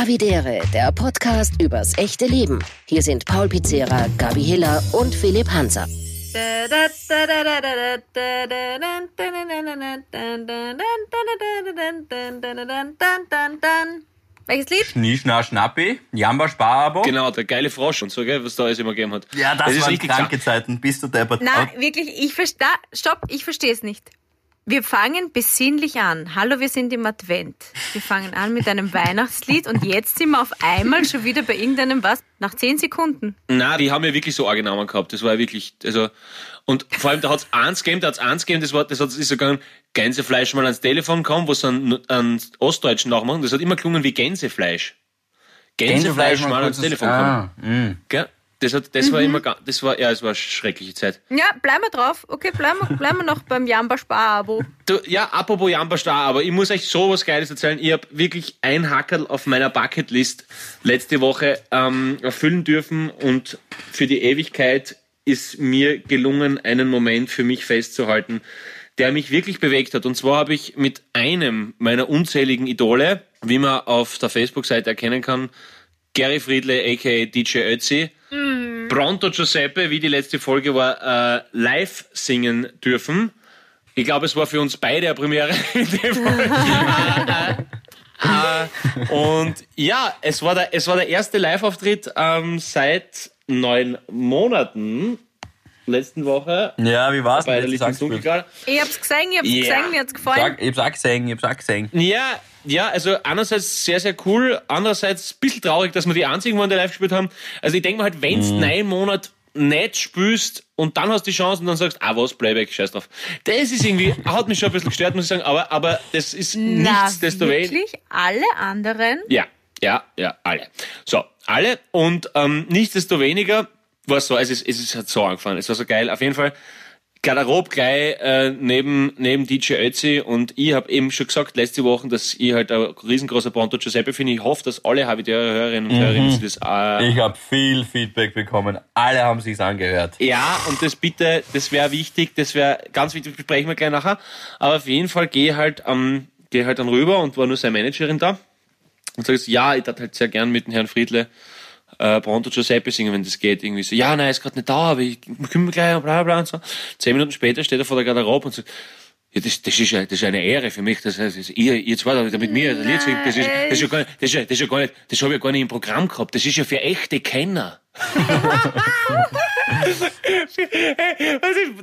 Havidere, der Podcast übers echte Leben. Hier sind Paul Pizzera, Gabi Hiller und Philipp Hanser. Welches Lied? Schnie, Schna, Schnappi, Jamba, Sparabo. Genau, der geile Frosch und so, gell, was da alles immer gegeben hat. Ja, das, ist waren richtig kranke Zeiten. Bist du deppert. Na, wirklich, ich verstehe. Stopp, ich verstehe es nicht. Wir fangen besinnlich an. Hallo, wir sind im Advent. Wir fangen an mit einem Weihnachtslied und jetzt sind wir auf einmal schon wieder bei irgendeinem was? Nach zehn Sekunden. Na, die haben ja wirklich so angenommen gehabt. Das war ja wirklich, also, und vor allem, da hat's eins gegeben, da hat's eins gegeben, das war, das hat, ist so gegangen, Gänsefleisch mal ans Telefon kommen, wo sie einen, einen Ostdeutschen nachmachen. Das hat immer gelungen wie Gänsefleisch. Gänsefleisch mal ans Telefon kommen. Ah, mh. Gell? Das, hat, das war immer, das war, ja, es war eine schreckliche Zeit. Ja, bleiben wir drauf. Okay, bleiben wir, bleiben wir noch beim Jamba Spar-Abo. Ja, apropos Jamba Star, aber ich muss euch so was Geiles erzählen. Ich habe wirklich ein Hackerl auf meiner Bucketlist letzte Woche ähm, erfüllen dürfen und für die Ewigkeit ist mir gelungen, einen Moment für mich festzuhalten, der mich wirklich bewegt hat. Und zwar habe ich mit einem meiner unzähligen Idole, wie man auf der Facebook-Seite erkennen kann, Gary Friedle, aka DJ Ötzi, Pronto Giuseppe, wie die letzte Folge war, äh, live singen dürfen. Ich glaube, es war für uns beide eine Premiere. in dem Fall. Äh, und ja, es war der, es war der erste Live-Auftritt ähm, seit neun Monaten. Letzten Woche. Ja, wie war's? Bei der. Ich hab's gesehen, ich hab's Ja. gesehen, mir hat's gefallen. Sag, ich hab's auch gesehen, ich hab's auch gesehen. Ja, ja, also einerseits sehr, sehr cool, andererseits ein bisschen traurig, dass wir die einzigen waren, die live gespielt haben. Also ich denke mal halt, wenn du Mhm. neun Monate nicht spielst und dann hast du die Chance und dann sagst, ah was, Playback, scheiß drauf. Das ist irgendwie, hat mich schon ein bisschen gestört, muss ich sagen, aber, aber das ist Na, nichtsdestoweniger. wirklich? Alle anderen? Ja, ja, ja, alle. So, alle. Und ähm, nichtsdestoweniger war es so, es ist, es ist halt so angefangen. Es war so geil. Auf jeden Fall Garderob gleich äh, neben, neben DJ Ötzi und ich habe eben schon gesagt letzte Woche, dass ich halt ein riesengroßer Ponto Giuseppe finde. Ich hoffe, dass alle Hörerinnen und Hörer sich das äh, Ich habe viel Feedback bekommen. Alle haben sich's angehört. ja, und das bitte, das wäre wichtig, das wäre ganz wichtig, besprechen wir gleich nachher. Aber auf jeden Fall gehe halt, ähm, gehe halt dann rüber und war nur seine Managerin da und sage jetzt, ja, ich darf halt sehr gern mit dem Herrn Friedle äh, Pronto Giuseppe singen, wenn das geht. Irgendwie so, ja, nein, ist gerade nicht da, aber ich kümmere gleich, bla bla und so. Zehn Minuten später steht er vor der Garderobe und sagt, ja, das, das, ist ja, das ist eine Ehre für mich, das ist, ihr, ihr zwei da mit mir das Lied singt. Das ist, das ist ja gar nicht, das ist ja, das ist ja gar nicht, das habe ich ja gar nicht im Programm gehabt. Das ist ja für echte Kenner.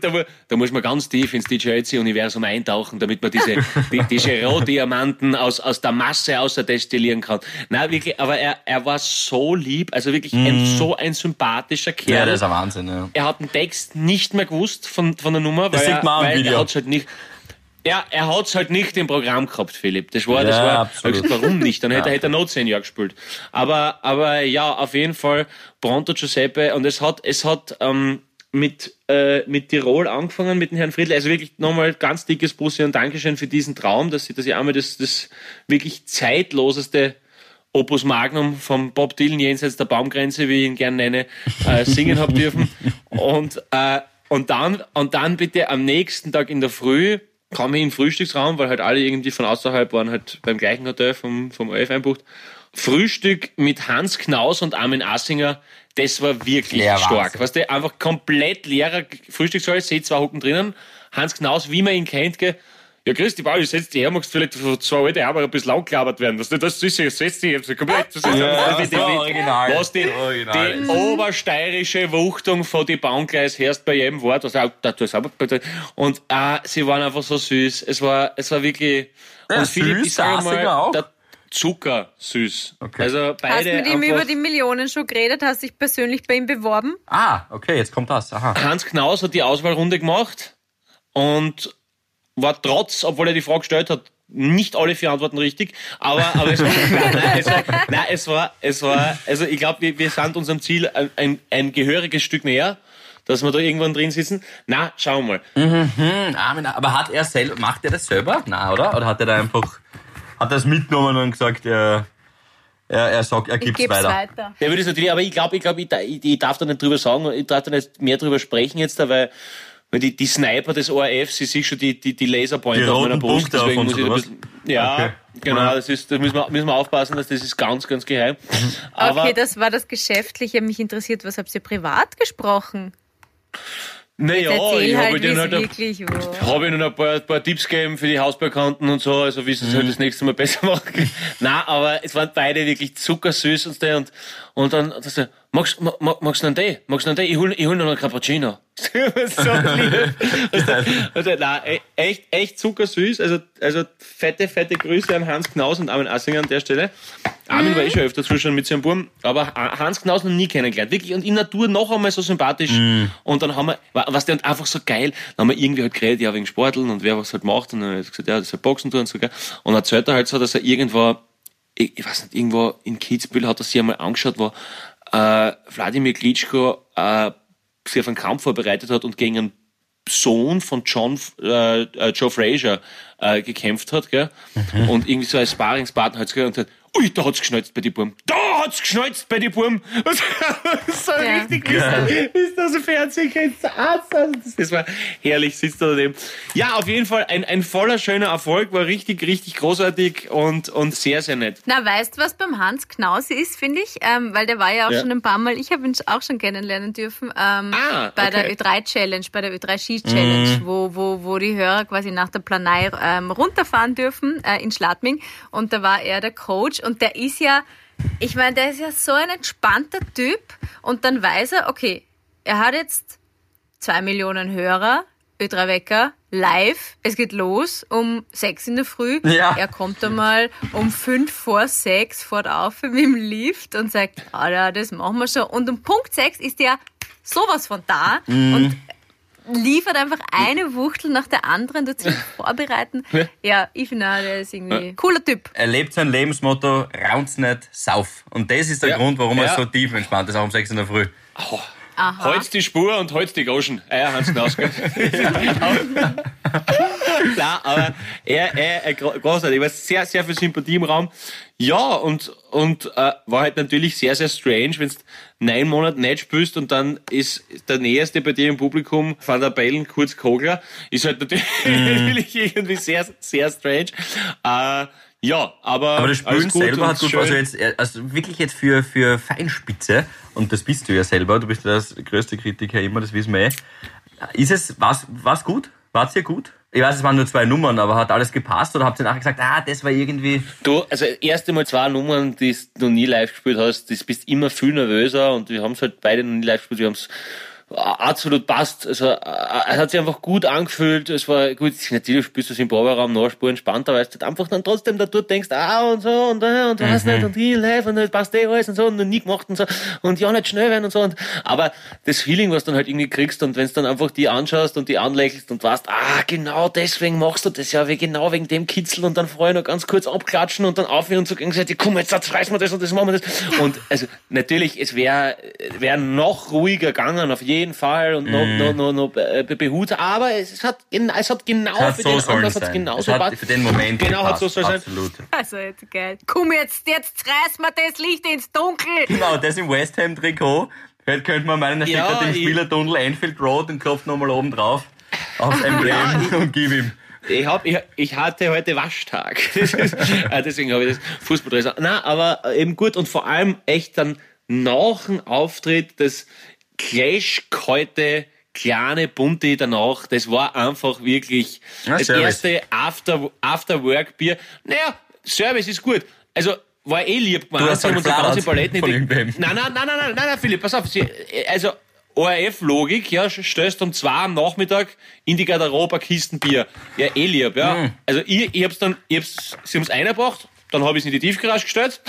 Da, da muss man ganz tief ins DJ-Universum eintauchen, damit man diese, die, diese Rohdiamanten aus, aus der Masse außer destillieren kann. Nein, wirklich, aber er, er war so lieb, also wirklich ein, so ein sympathischer Kerl. Ja, das ist ein Wahnsinn, ja. er hat den Text nicht mehr gewusst von, von der Nummer, Das weil, sieht man am er, weil er hat's halt nicht. Ja, er hat's halt nicht im Programm gehabt, Philipp. Das war, das Ja, war, absolut. warum nicht? Dann hätte er, hätte er noch zehn Jahre gespielt. Aber, aber ja, auf jeden Fall Pronto Giuseppe und es hat, es hat, ähm, mit, äh, mit Tirol angefangen, mit dem Herrn Friedle. Also wirklich nochmal ganz dickes Bussi und Dankeschön für diesen Traum, dass ich, dass ich einmal das, das wirklich zeitloseste Opus Magnum vom Bob Dylan jenseits der Baumgrenze, wie ich ihn gern nenne, äh, singen hab dürfen. Und, äh, und, dann, und dann bitte am nächsten Tag in der Früh kam ich in den Frühstücksraum, weil halt alle irgendwie von außerhalb waren, halt beim gleichen Hotel vom, vom OF einbucht. Frühstück mit Hans Knaus und Armin Assinger, das war wirklich Ja, stark. Wahnsinn. Weißt du, einfach komplett leerer Frühstückssaal, seht zwei Hocken drinnen. Hans Knaus, wie man ihn kennt, gell, ja, grüß dich, Paul, ich setz dich her, magst vielleicht von zwei alte Arbeit ein bisschen langgelabert werden. Was das ist ja, setz dich jetzt komplett. Das ist Ja, die- die- so original. Was die, original. die obersteirische Wuchtung von die Baumgleis hörst bei jedem Wort. Was auch, da, das aber, und äh, sie waren einfach so süß. Es war, es war wirklich. Ja, und Philipp, süß, ich sage mal, auch? der Zucker süß. Okay. Also Hast beide mit ihm über die Millionen schon geredet? Hast dich persönlich bei ihm beworben? Ah, okay, jetzt kommt das. Aha. Hans Knaus hat die Auswahlrunde gemacht und war trotz, obwohl er die Frage gestellt hat, nicht alle vier Antworten richtig, aber, aber es, war, nein, es war, nein, es war, es war, also ich glaube, wir, wir sind unserem Ziel ein, ein, ein gehöriges Stück näher, dass wir da irgendwann drin sitzen. Na, schauen wir mal. Hm, Armin, aber hat er selber, macht er das selber? Na, oder? Oder hat er da einfach, hat er es mitgenommen und gesagt, er, er, er sagt, er gebe es weiter? weiter. Der würde es natürlich, aber ich glaube, ich, glaub, ich, ich, darf da nicht drüber sagen, ich darf da nicht mehr drüber sprechen jetzt, weil die, die Sniper des ORF, sie sich schon die, die, die Laserpointer Die auf meiner Brust, Punkte auf deswegen uns, muss ich ein bisschen, ja, Okay. Genau, das ist, da müssen wir, müssen wir aufpassen, dass das ist ganz, ganz geheim. Aber okay, das war das Geschäftliche. Mich interessiert, was habt ihr privat gesprochen? naja, ich halt, habe denen es halt ein- wirklich war. habe ihnen ein paar, ein paar Tipps gegeben für die Hausbekannten und so, also wie sie es halt das nächste Mal besser machen. Nein, aber es waren beide wirklich zuckersüß und so und, und dann, das, so, magst, ma- ma- magst du einen Tee? Magst du einen Tee? Ich hol, ich hol noch einen Cappuccino. so lieb. Also, also, nein, echt, echt zuckersüß, also, also fette, fette Grüße an Hans Knaus und Armin Assinger an der Stelle. Armin war eh schon öfter zuschauen mit seinem Buben, aber Hans Knaus noch nie kennengelernt. Wirklich, und in Natur noch einmal so sympathisch. Und dann haben wir, wa- was der und einfach so geil, dann haben wir irgendwie halt geredet, ja, wegen Sporteln und wer was halt macht. Und dann hat er gesagt, ja, das ist halt Boxen tun und so, gell. Und dann erzählt er halt so, dass er irgendwo, ich, ich weiß nicht, irgendwo in Kitzbühel hat er sich einmal angeschaut, wo äh, Wladimir Klitschko äh, sich auf einen Kampf vorbereitet hat und gegen einen Sohn von John, äh, äh, Joe Frazier äh, gekämpft hat, gell? Und irgendwie so als Sparingspartner hat und hat, ui, da hat's geschnalzt bei die Buben. Da hat's geschnalzt bei die Buben. so Ja. richtig, wie es- wie es da so Fernsehen kennt. Das, das war herrlich, sitzt da daneben. Ja, auf jeden Fall ein, ein voller schöner Erfolg, war richtig, richtig großartig und, und sehr, sehr nett. Na, weißt du, was beim Hans Knaus ist, finde ich? Ähm, weil der war ja auch Ja. schon ein paar Mal, ich habe ihn auch schon kennenlernen dürfen, ähm, Ah, bei okay. der Ö3-Challenge, bei der Ö3-Ski-Challenge, wo, wo, wo die Hörer quasi nach der Planei ähm, runterfahren dürfen äh, in Schladming. Und da war er der Coach und der ist ja, ich meine, der ist ja so ein entspannter Typ und dann weiß er, okay, er hat jetzt zwei Millionen Hörer, Ö3 Wecker, live. Es geht los um sechs in der Früh. Ja. Er kommt einmal um fünf vor sechs, fährt auf mit dem Lift und sagt, ah ja, das machen wir schon. Und um Punkt sechs ist er sowas von da und liefert einfach eine Wuchtel nach der anderen, tut sich vorbereiten. Ja, ich finde der ist irgendwie cooler Typ. Er lebt sein Lebensmotto, raun's nicht, sauf. Und das ist der Ja. Grund, warum er Ja. so tief entspannt ist, auch um 6 in der Früh. Aha. Holz die Spur und holz die Goschen. Ja, Hans Knaus, Klar, aber er, er, er gro- großartig. war sehr, sehr viel Sympathie im Raum. Ja, und, und äh, war halt natürlich sehr, sehr strange, wenn du neun Monate nicht spielst und dann ist der Näherste bei dir im Publikum Van der Bellen, Kurz Kogler, ist halt natürlich, natürlich irgendwie sehr, sehr strange. Äh, ja, aber, Aber das Spielen selber hat gut, schön. also jetzt, also wirklich jetzt für, für Feinspitze, und das bist du ja selber, du bist ja das größte Kritiker immer, das wissen wir eh. Ist es, war's, war's gut? War's dir gut? Ich weiß, es waren nur zwei Nummern, aber hat alles gepasst oder habt ihr nachher gesagt, ah, das war irgendwie, Du, also erste Mal zwei Nummern, die du noch nie live gespielt hast, das bist immer viel nervöser und wir haben es halt beide noch nie live gespielt, wir haben es absolut passt. Also äh, es hat sich einfach gut angefühlt. Es war gut, natürlich spielst du es im Proberaum nachspur entspannter, weil du halt einfach dann trotzdem da dort denkst, ah und so und da und was nicht und hier live und das passt eh alles und so und noch nie gemacht und so und ja nicht schnell werden und so. Und, aber das Feeling, was du dann halt irgendwie kriegst und wenn du dann einfach die anschaust und die anlächelst und weißt, ah genau deswegen machst du das ja, wie genau wegen dem Kitzel und dann vorher noch ganz kurz abklatschen und dann aufhören und so gegenseitig, komm jetzt, jetzt reißen wir das und das machen wir das. Und also natürlich, es wäre wär noch ruhiger gegangen, auf jeden Fall und noch, noch, noch, noch äh, behutet, aber es hat, es hat genau hat für so den Anlass hat's sein. genauso es hat für den Moment Genau, hat gepasst, so sollen sein. Absolut. Also jetzt geil. Komm jetzt, jetzt reiß mir das Licht ins Dunkel. Genau, das im West Ham Trikot. Vielleicht könnte man meinen, er steht Ja, gerade im Spielertunnel Anfield Road und klopft nochmal oben drauf aufs Emblem und gib ihm. Ich, hab, ich, ich hatte heute Waschtag. Äh, deswegen habe ich das Fußballdress. Na, aber äh, eben gut und vor allem echt dann nach dem Auftritt das Clash-kalte kleine Bunte danach, das war einfach wirklich Ja, das Service. erste After, After-Work-Bier. Naja, Service ist gut. Also, war eh lieb gemacht. hast Sie haben halt uns die ganze Palette in die-. Nein, nein, nein, nein, nein, nein, nein, Philipp, pass auf. Sie, also, ORF-Logik, ja, stößt um zwei am Nachmittag in die Garderobe ein Kisten Bier. Ja, eh lieb, ja. Mhm. Also, ich, ich hab's dann, ich hab's, sie haben's eingebracht, dann habe ich es in die Tiefgarage gestellt.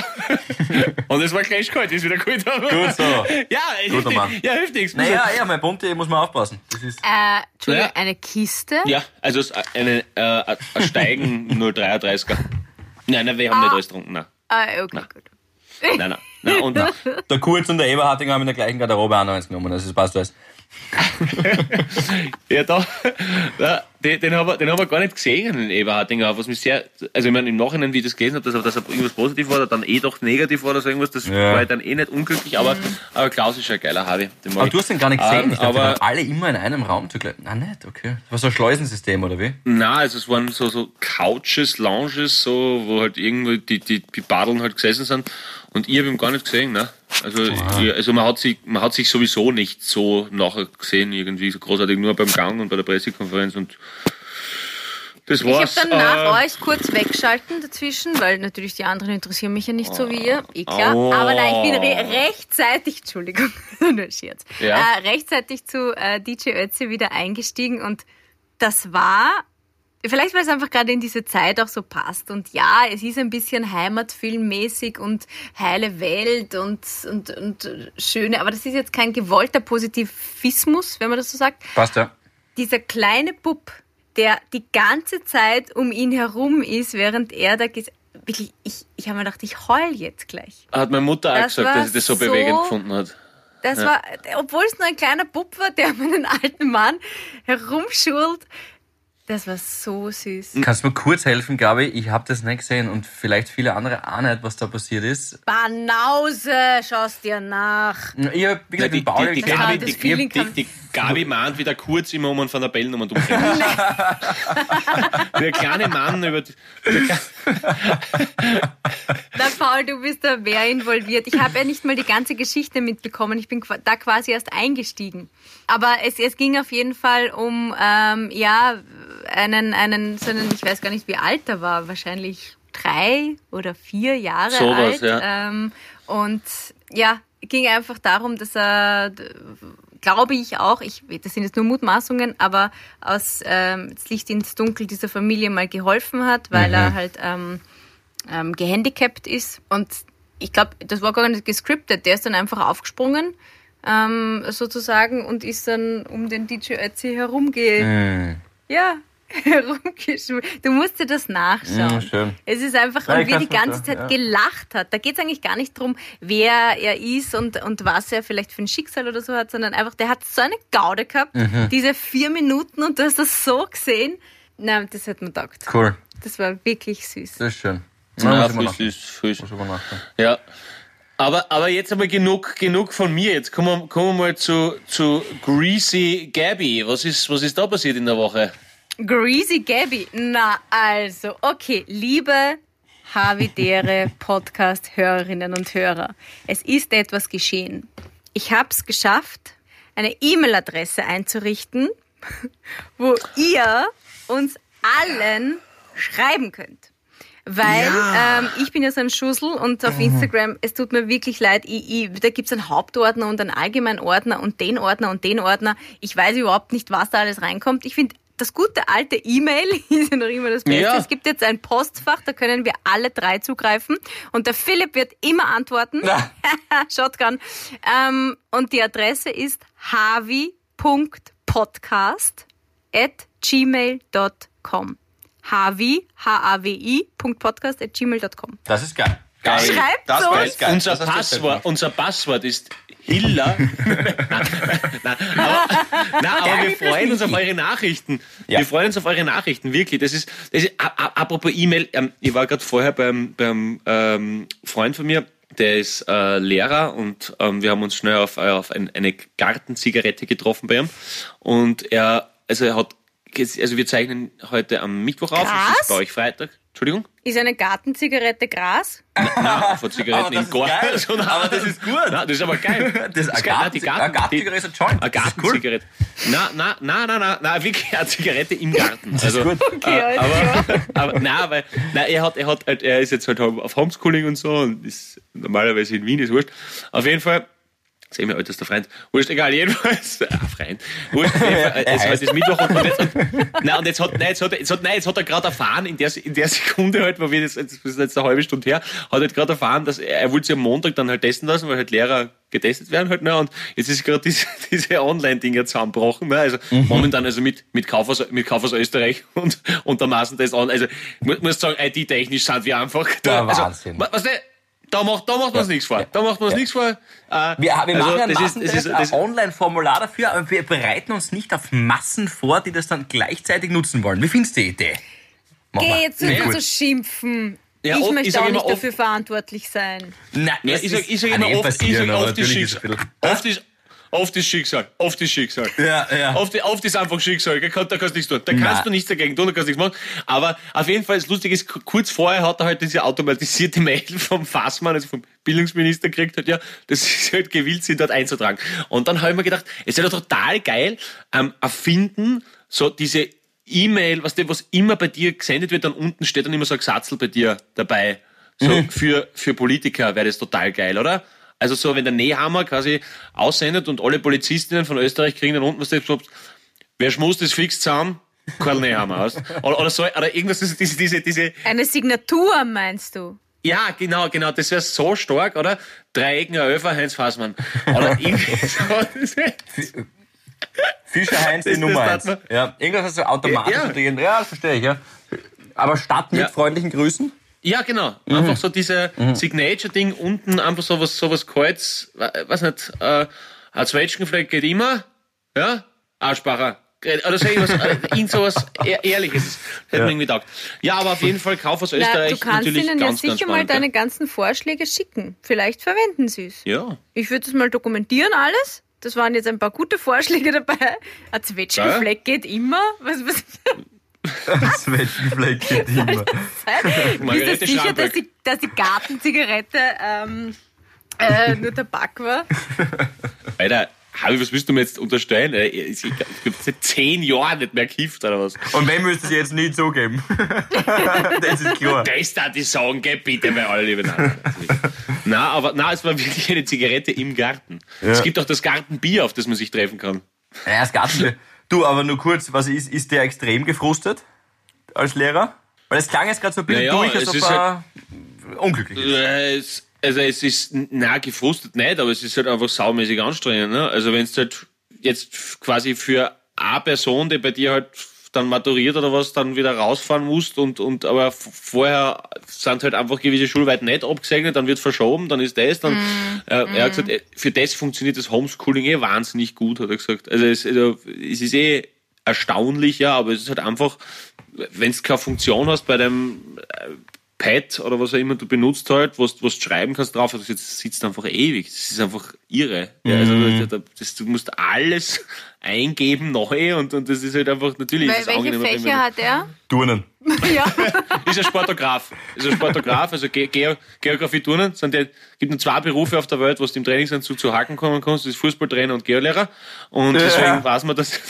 und es war gleich kalt, ist wieder gut. Gut so. Ja, Guter Mann. ja, hilft nichts. Naja, ja, mein Bunte muss man aufpassen. Das ist Äh, Entschuldigung, Ja. eine Kiste? Ja, also, es- eine, äh, ein Steigen 033er. Nein, nein, wir haben nicht alles getrunken, nein. Ah, okay, gut. Nein, nein, nein, und nein. der Kurz und der Eberhardinger haben in der gleichen Garderobe auch noch eins genommen. Also das passt alles. Ja, da, da den, den, haben wir, den haben wir gar nicht gesehen, den Eberhardinger, was mich sehr, also ich meine, im Nachhinein, wie ich das gelesen habe, dass, dass er irgendwas positiv war oder dann eh doch negativ war oder so irgendwas, das Ja. war dann eh nicht unglücklich, aber, aber Klaus ist ein geiler mag Aber du hast den gar nicht gesehen. Ähm, ich dachte, aber- alle immer in einem Raum zugleich. Na nicht, okay. Das war so ein Schleusensystem, oder wie? Na, also es waren so, so Couches, Lounges, so, wo halt irgendwo die, die, die Badeln halt gesessen sind. Und ich habe ihn gar nicht gesehen, ne? Also, ich, also man hat sich, man hat sich sowieso nicht so nachher gesehen, irgendwie so großartig, nur beim Gang und bei der Pressekonferenz und das Ich habe war's. dann nach Äh, euch kurz wegschalten dazwischen, weil natürlich die anderen interessieren mich ja nicht so wie ihr. Eh klar. Oh. Aber nein, ich bin re rechtzeitig, Entschuldigung, nur Scherz, Ja. äh, rechtzeitig zu äh, DJ Ötzi wieder eingestiegen und das war, vielleicht weil es einfach gerade in diese Zeit auch so passt. Und ja, es ist ein bisschen Heimatfilmmäßig und heile Welt und, und, und schöne, aber das ist jetzt kein gewollter Positivismus, wenn man das so sagt Passt ja. dieser kleine Bub, der die ganze Zeit um ihn herum ist, während er da ges wirklich, ich, ich habe mir gedacht, ich heul jetzt gleich. hat meine Mutter auch Das gesagt, dass sie das so, so- bewegend gefunden hat. Das war, obwohl es nur ein kleiner Bub war, der um einen alten Mann herumschult. Das war so süß. Kannst du mir kurz helfen, Gabi? Ich habe das nicht gesehen und vielleicht viele andere auch nicht, was da passiert ist. Banause, schaust dir nach. Ich hab, wie gesagt, die, den Paul die, die, Ja, Gabi, die, die, kann- die Gabi mahnt wieder kurz immer um einen Van der Bellen um und um. Der kleine Mann über die, Na, Paul, du bist da mehr involviert. Ich habe ja nicht mal die ganze Geschichte mitbekommen. Ich bin da quasi erst eingestiegen. Aber es, es ging auf jeden Fall um, ähm, ja, einen, einen, so einen, ich weiß gar nicht, wie alt er war, wahrscheinlich drei oder vier Jahre Sowas, alt. ja. Ähm, und ja, ging einfach darum, dass er, glaube ich auch, ich, das sind jetzt nur Mutmaßungen, aber aus ähm, das Licht ins Dunkel dieser Familie mal geholfen hat, weil er halt ähm, ähm, gehandicapt ist. Und ich glaube, das war gar nicht gescriptet. Der ist dann einfach aufgesprungen, ähm, sozusagen, und ist dann um den DJ Ötzi herumge... Mhm. Ja, herumgeschwungen. Du musst dir das nachschauen. Schön. Es ist einfach, Ja, und wie er die ganze Zeit vorstellen, gelacht hat. Da geht es eigentlich gar nicht drum, wer er ist und, und was er vielleicht für ein Schicksal oder so hat, sondern einfach, der hat so eine Gaude gehabt, Mhm. diese vier Minuten, und du hast das so gesehen. Nein, das hat mir taugt. Cool. Das war wirklich süß. Das ist schön. Ja, ich mal frisch. Ja. Aber, aber jetzt einmal genug, genug von mir. Jetzt kommen wir, kommen wir mal zu, zu Greasy Gabby. Was ist, was ist da passiert in der Woche? Greasy Gabby. Na, also, okay, liebe Havidere Podcast-Hörerinnen und Hörer. Es ist etwas geschehen. Ich habe es geschafft, eine E-Mail-Adresse einzurichten, wo ihr uns allen schreiben könnt. Weil ähm, ich bin ja so ein Schussel und auf Instagram, es tut mir wirklich leid, ich, ich, da gibt's einen Hauptordner und einen Allgemeinordner und den Ordner und den Ordner. Ich weiß überhaupt nicht, was da alles reinkommt. Ich finde, das gute alte E-Mail ist ja noch immer das Beste. Ja. Es gibt jetzt ein Postfach, da können wir alle drei zugreifen. Und der Philipp wird immer antworten. Na. Shotgun. Ähm, und die Adresse ist havi.podcast at gmail.com. Havi, H-A-W-I, Podcast at gmail.com. Das ist geil. Geil. Schreibt das uns. geil. unser, Das Passwort, unser Passwort ist Hiller. nein, aber, wir freuen uns auf eure Nachrichten. Ja. Wir freuen uns auf eure Nachrichten, wirklich. Das ist, das ist apropos E-Mail, ähm, ich war gerade vorher beim, beim ähm, Freund von mir, der ist äh, Lehrer und ähm, wir haben uns schnell auf, auf ein, eine Gartenzigarette getroffen bei ihm. Und er, also er hat, also wir zeichnen heute am Mittwoch auf, es Gras? ist bei euch Freitag. Entschuldigung? Ist eine Gartenzigarette Gras? Nein, von Zigaretten Aber das im ist Garten. geil. Aber das ist gut. Nein, das ist aber geil. Das ist eine Garten- Gartenzigarette ist ein Joint. Eine. Gartenzigarette. Nein, nein, nein, nein, nein, nein, wirklich eine Zigarette im Garten. Das ist gut. Okay, alles aber, aber nein, weil nein, er hat, er hat, halt, er ist jetzt halt auf Homeschooling und so und ist normalerweise in Wien, ist wurscht. Auf jeden Fall. Sehen wir ältester Freund. Wurscht, egal, jedenfalls. Ah, Freund. Wurscht, es heißt- ist Mittwoch und, und, jetzt, und, nein, und jetzt hat, nein, jetzt hat, jetzt hat, nein, jetzt hat er gerade erfahren, in der, in der Sekunde halt, wo wir das, das ist jetzt eine halbe Stunde her, hat er halt gerade erfahren, dass er, er wollte sich am Montag dann halt testen lassen, weil halt Lehrer getestet werden halt, ne, und jetzt ist gerade diese, diese Online-Dinger zusammengebrochen, ne, also momentan also mit, mit Kauf aus, mit Kauf aus Österreich und, und der Maßen das an, also, muss, muss sagen, IT-technisch sind wir einfach, Der also, Wahnsinn. wa- was ne, Da macht, da macht man uns nichts vor. Da macht man uns nichts vor. Äh, Wir, wir also, machen ein, das ist, das ist, ein Online-Formular dafür, aber wir bereiten uns nicht auf Massen vor, die das dann gleichzeitig nutzen wollen. Wie findest du die Idee? Mach. Geh jetzt nicht so schimpfen. Ja, ich möchte ich auch nicht oft- dafür verantwortlich sein. Nein, Ja, ich sag, ist- ich sag immer oft, ich sag oft ist es Oft ist, oft ist Schicksal. Oft ist Schicksal. Ja, ja. Oft, oft ist einfach Schicksal. Da kannst da kannst du nichts tun. Da kannst Nein. du nichts dagegen tun, da kannst du nichts machen. Aber auf jeden Fall, das Lustige ist, kurz vorher hat er halt diese automatisierte Mail vom Fassmann, also vom Bildungsminister gekriegt hat, ja, dass sie halt gewillt sind, dort einzutragen. Und dann habe ich mir gedacht, es wäre doch total geil, ähm, erfinden, so diese E-Mail, was, was immer bei dir gesendet wird, dann unten steht dann immer so ein Gesatzel bei dir dabei. So Mhm. für, für Politiker wäre das total geil, oder? Also so, wenn der Nehammer quasi aussendet und alle Polizistinnen von Österreich kriegen dann unten was so, wer schmust, ist fix zusammen, Karl Nehammer aus. Oder, oder so, oder irgendwas, diese, diese, diese, Eine Signatur, meinst du? ja, genau, genau, das wäre so stark, oder? Dreiecken, Öfer, Heinz Fassmann. Oder irgendwie so. Fischer Heinz die Nummer eins. Ja, irgendwas hast du automatisch Ja. intelligent. Ja, das verstehe ich, ja. Aber statt mit Ja. freundlichen Grüßen? Ja, genau. Mhm. Einfach so diese Signature-Ding unten, einfach sowas, sowas Kreuz, weiß nicht, äh, ein Zwetschgenfleck geht immer, ja, Arschbacher. Oder sag ich was, äh, irgend sowas ehr- Ehrliches. Das hätte mir irgendwie taugt. Ja, aber auf jeden Fall Kauf aus Na, Österreich du kannst natürlich ihnen ja ganz, ganz sicher mal deine ganzen Vorschläge schicken. Vielleicht verwenden sie es. ja. Ich würde es mal dokumentieren, alles. Das waren jetzt ein paar gute Vorschläge dabei. Ein Zwetschgenfleck geht immer. Was, was, Das Weltenfleck geht immer. bist du sicher, dass die, dass die Gartenzigarette ähm, äh, nur Tabak war? Alter, Harvey, was willst du mir jetzt unterstellen? Äh, Ich bin seit zehn Jahren nicht mehr gekifft oder was? Und wem müsste es jetzt nie zugeben? das ist klar. Das da die sagen, geh bitte bei alle liebe Nein, na, aber na, es war wirklich eine Zigarette im Garten. Es gibt auch das Gartenbier, auf das man sich treffen kann. Ja, das Gartenbier. Du, aber nur kurz, was ist, ist der extrem gefrustet als Lehrer? Weil es klang jetzt gerade so ein bisschen Naja, durch, als ob er unglücklich ist. Also es ist na gefrustet nicht, aber es ist halt einfach saumäßig anstrengend. Ne? Also wenn es halt jetzt quasi für eine Person, die bei dir halt dann maturiert oder was, dann wieder rausfahren musst und, und aber vorher sind halt einfach gewisse Schulweiten nicht abgesegnet, dann wird verschoben, dann ist das, dann äh, er hat gesagt, äh, für das funktioniert das Homeschooling eh wahnsinnig gut, hat er gesagt. Also es, also, es ist eh erstaunlich, ja, aber es ist halt einfach, wenn du keine Funktion hast bei dem äh, Pad oder was auch immer du benutzt halt, was, was du schreiben kannst drauf, also jetzt sitzt einfach ewig. Das ist einfach irre. Ja, also Mhm. das, das, du musst alles eingeben neu und, und das ist halt einfach natürlich es welche Fächer hat er? Turnen. ja. ist ein Sportograf. Ist ein Sportograf, also Ge Geo Geografie Turnen. Sind die, gibt nur zwei Berufe auf der Welt, wo du im Trainingsanzug zu Haken kommen kannst. Das ist Fußballtrainer und Geolehrer. Und deswegen weiß man, dass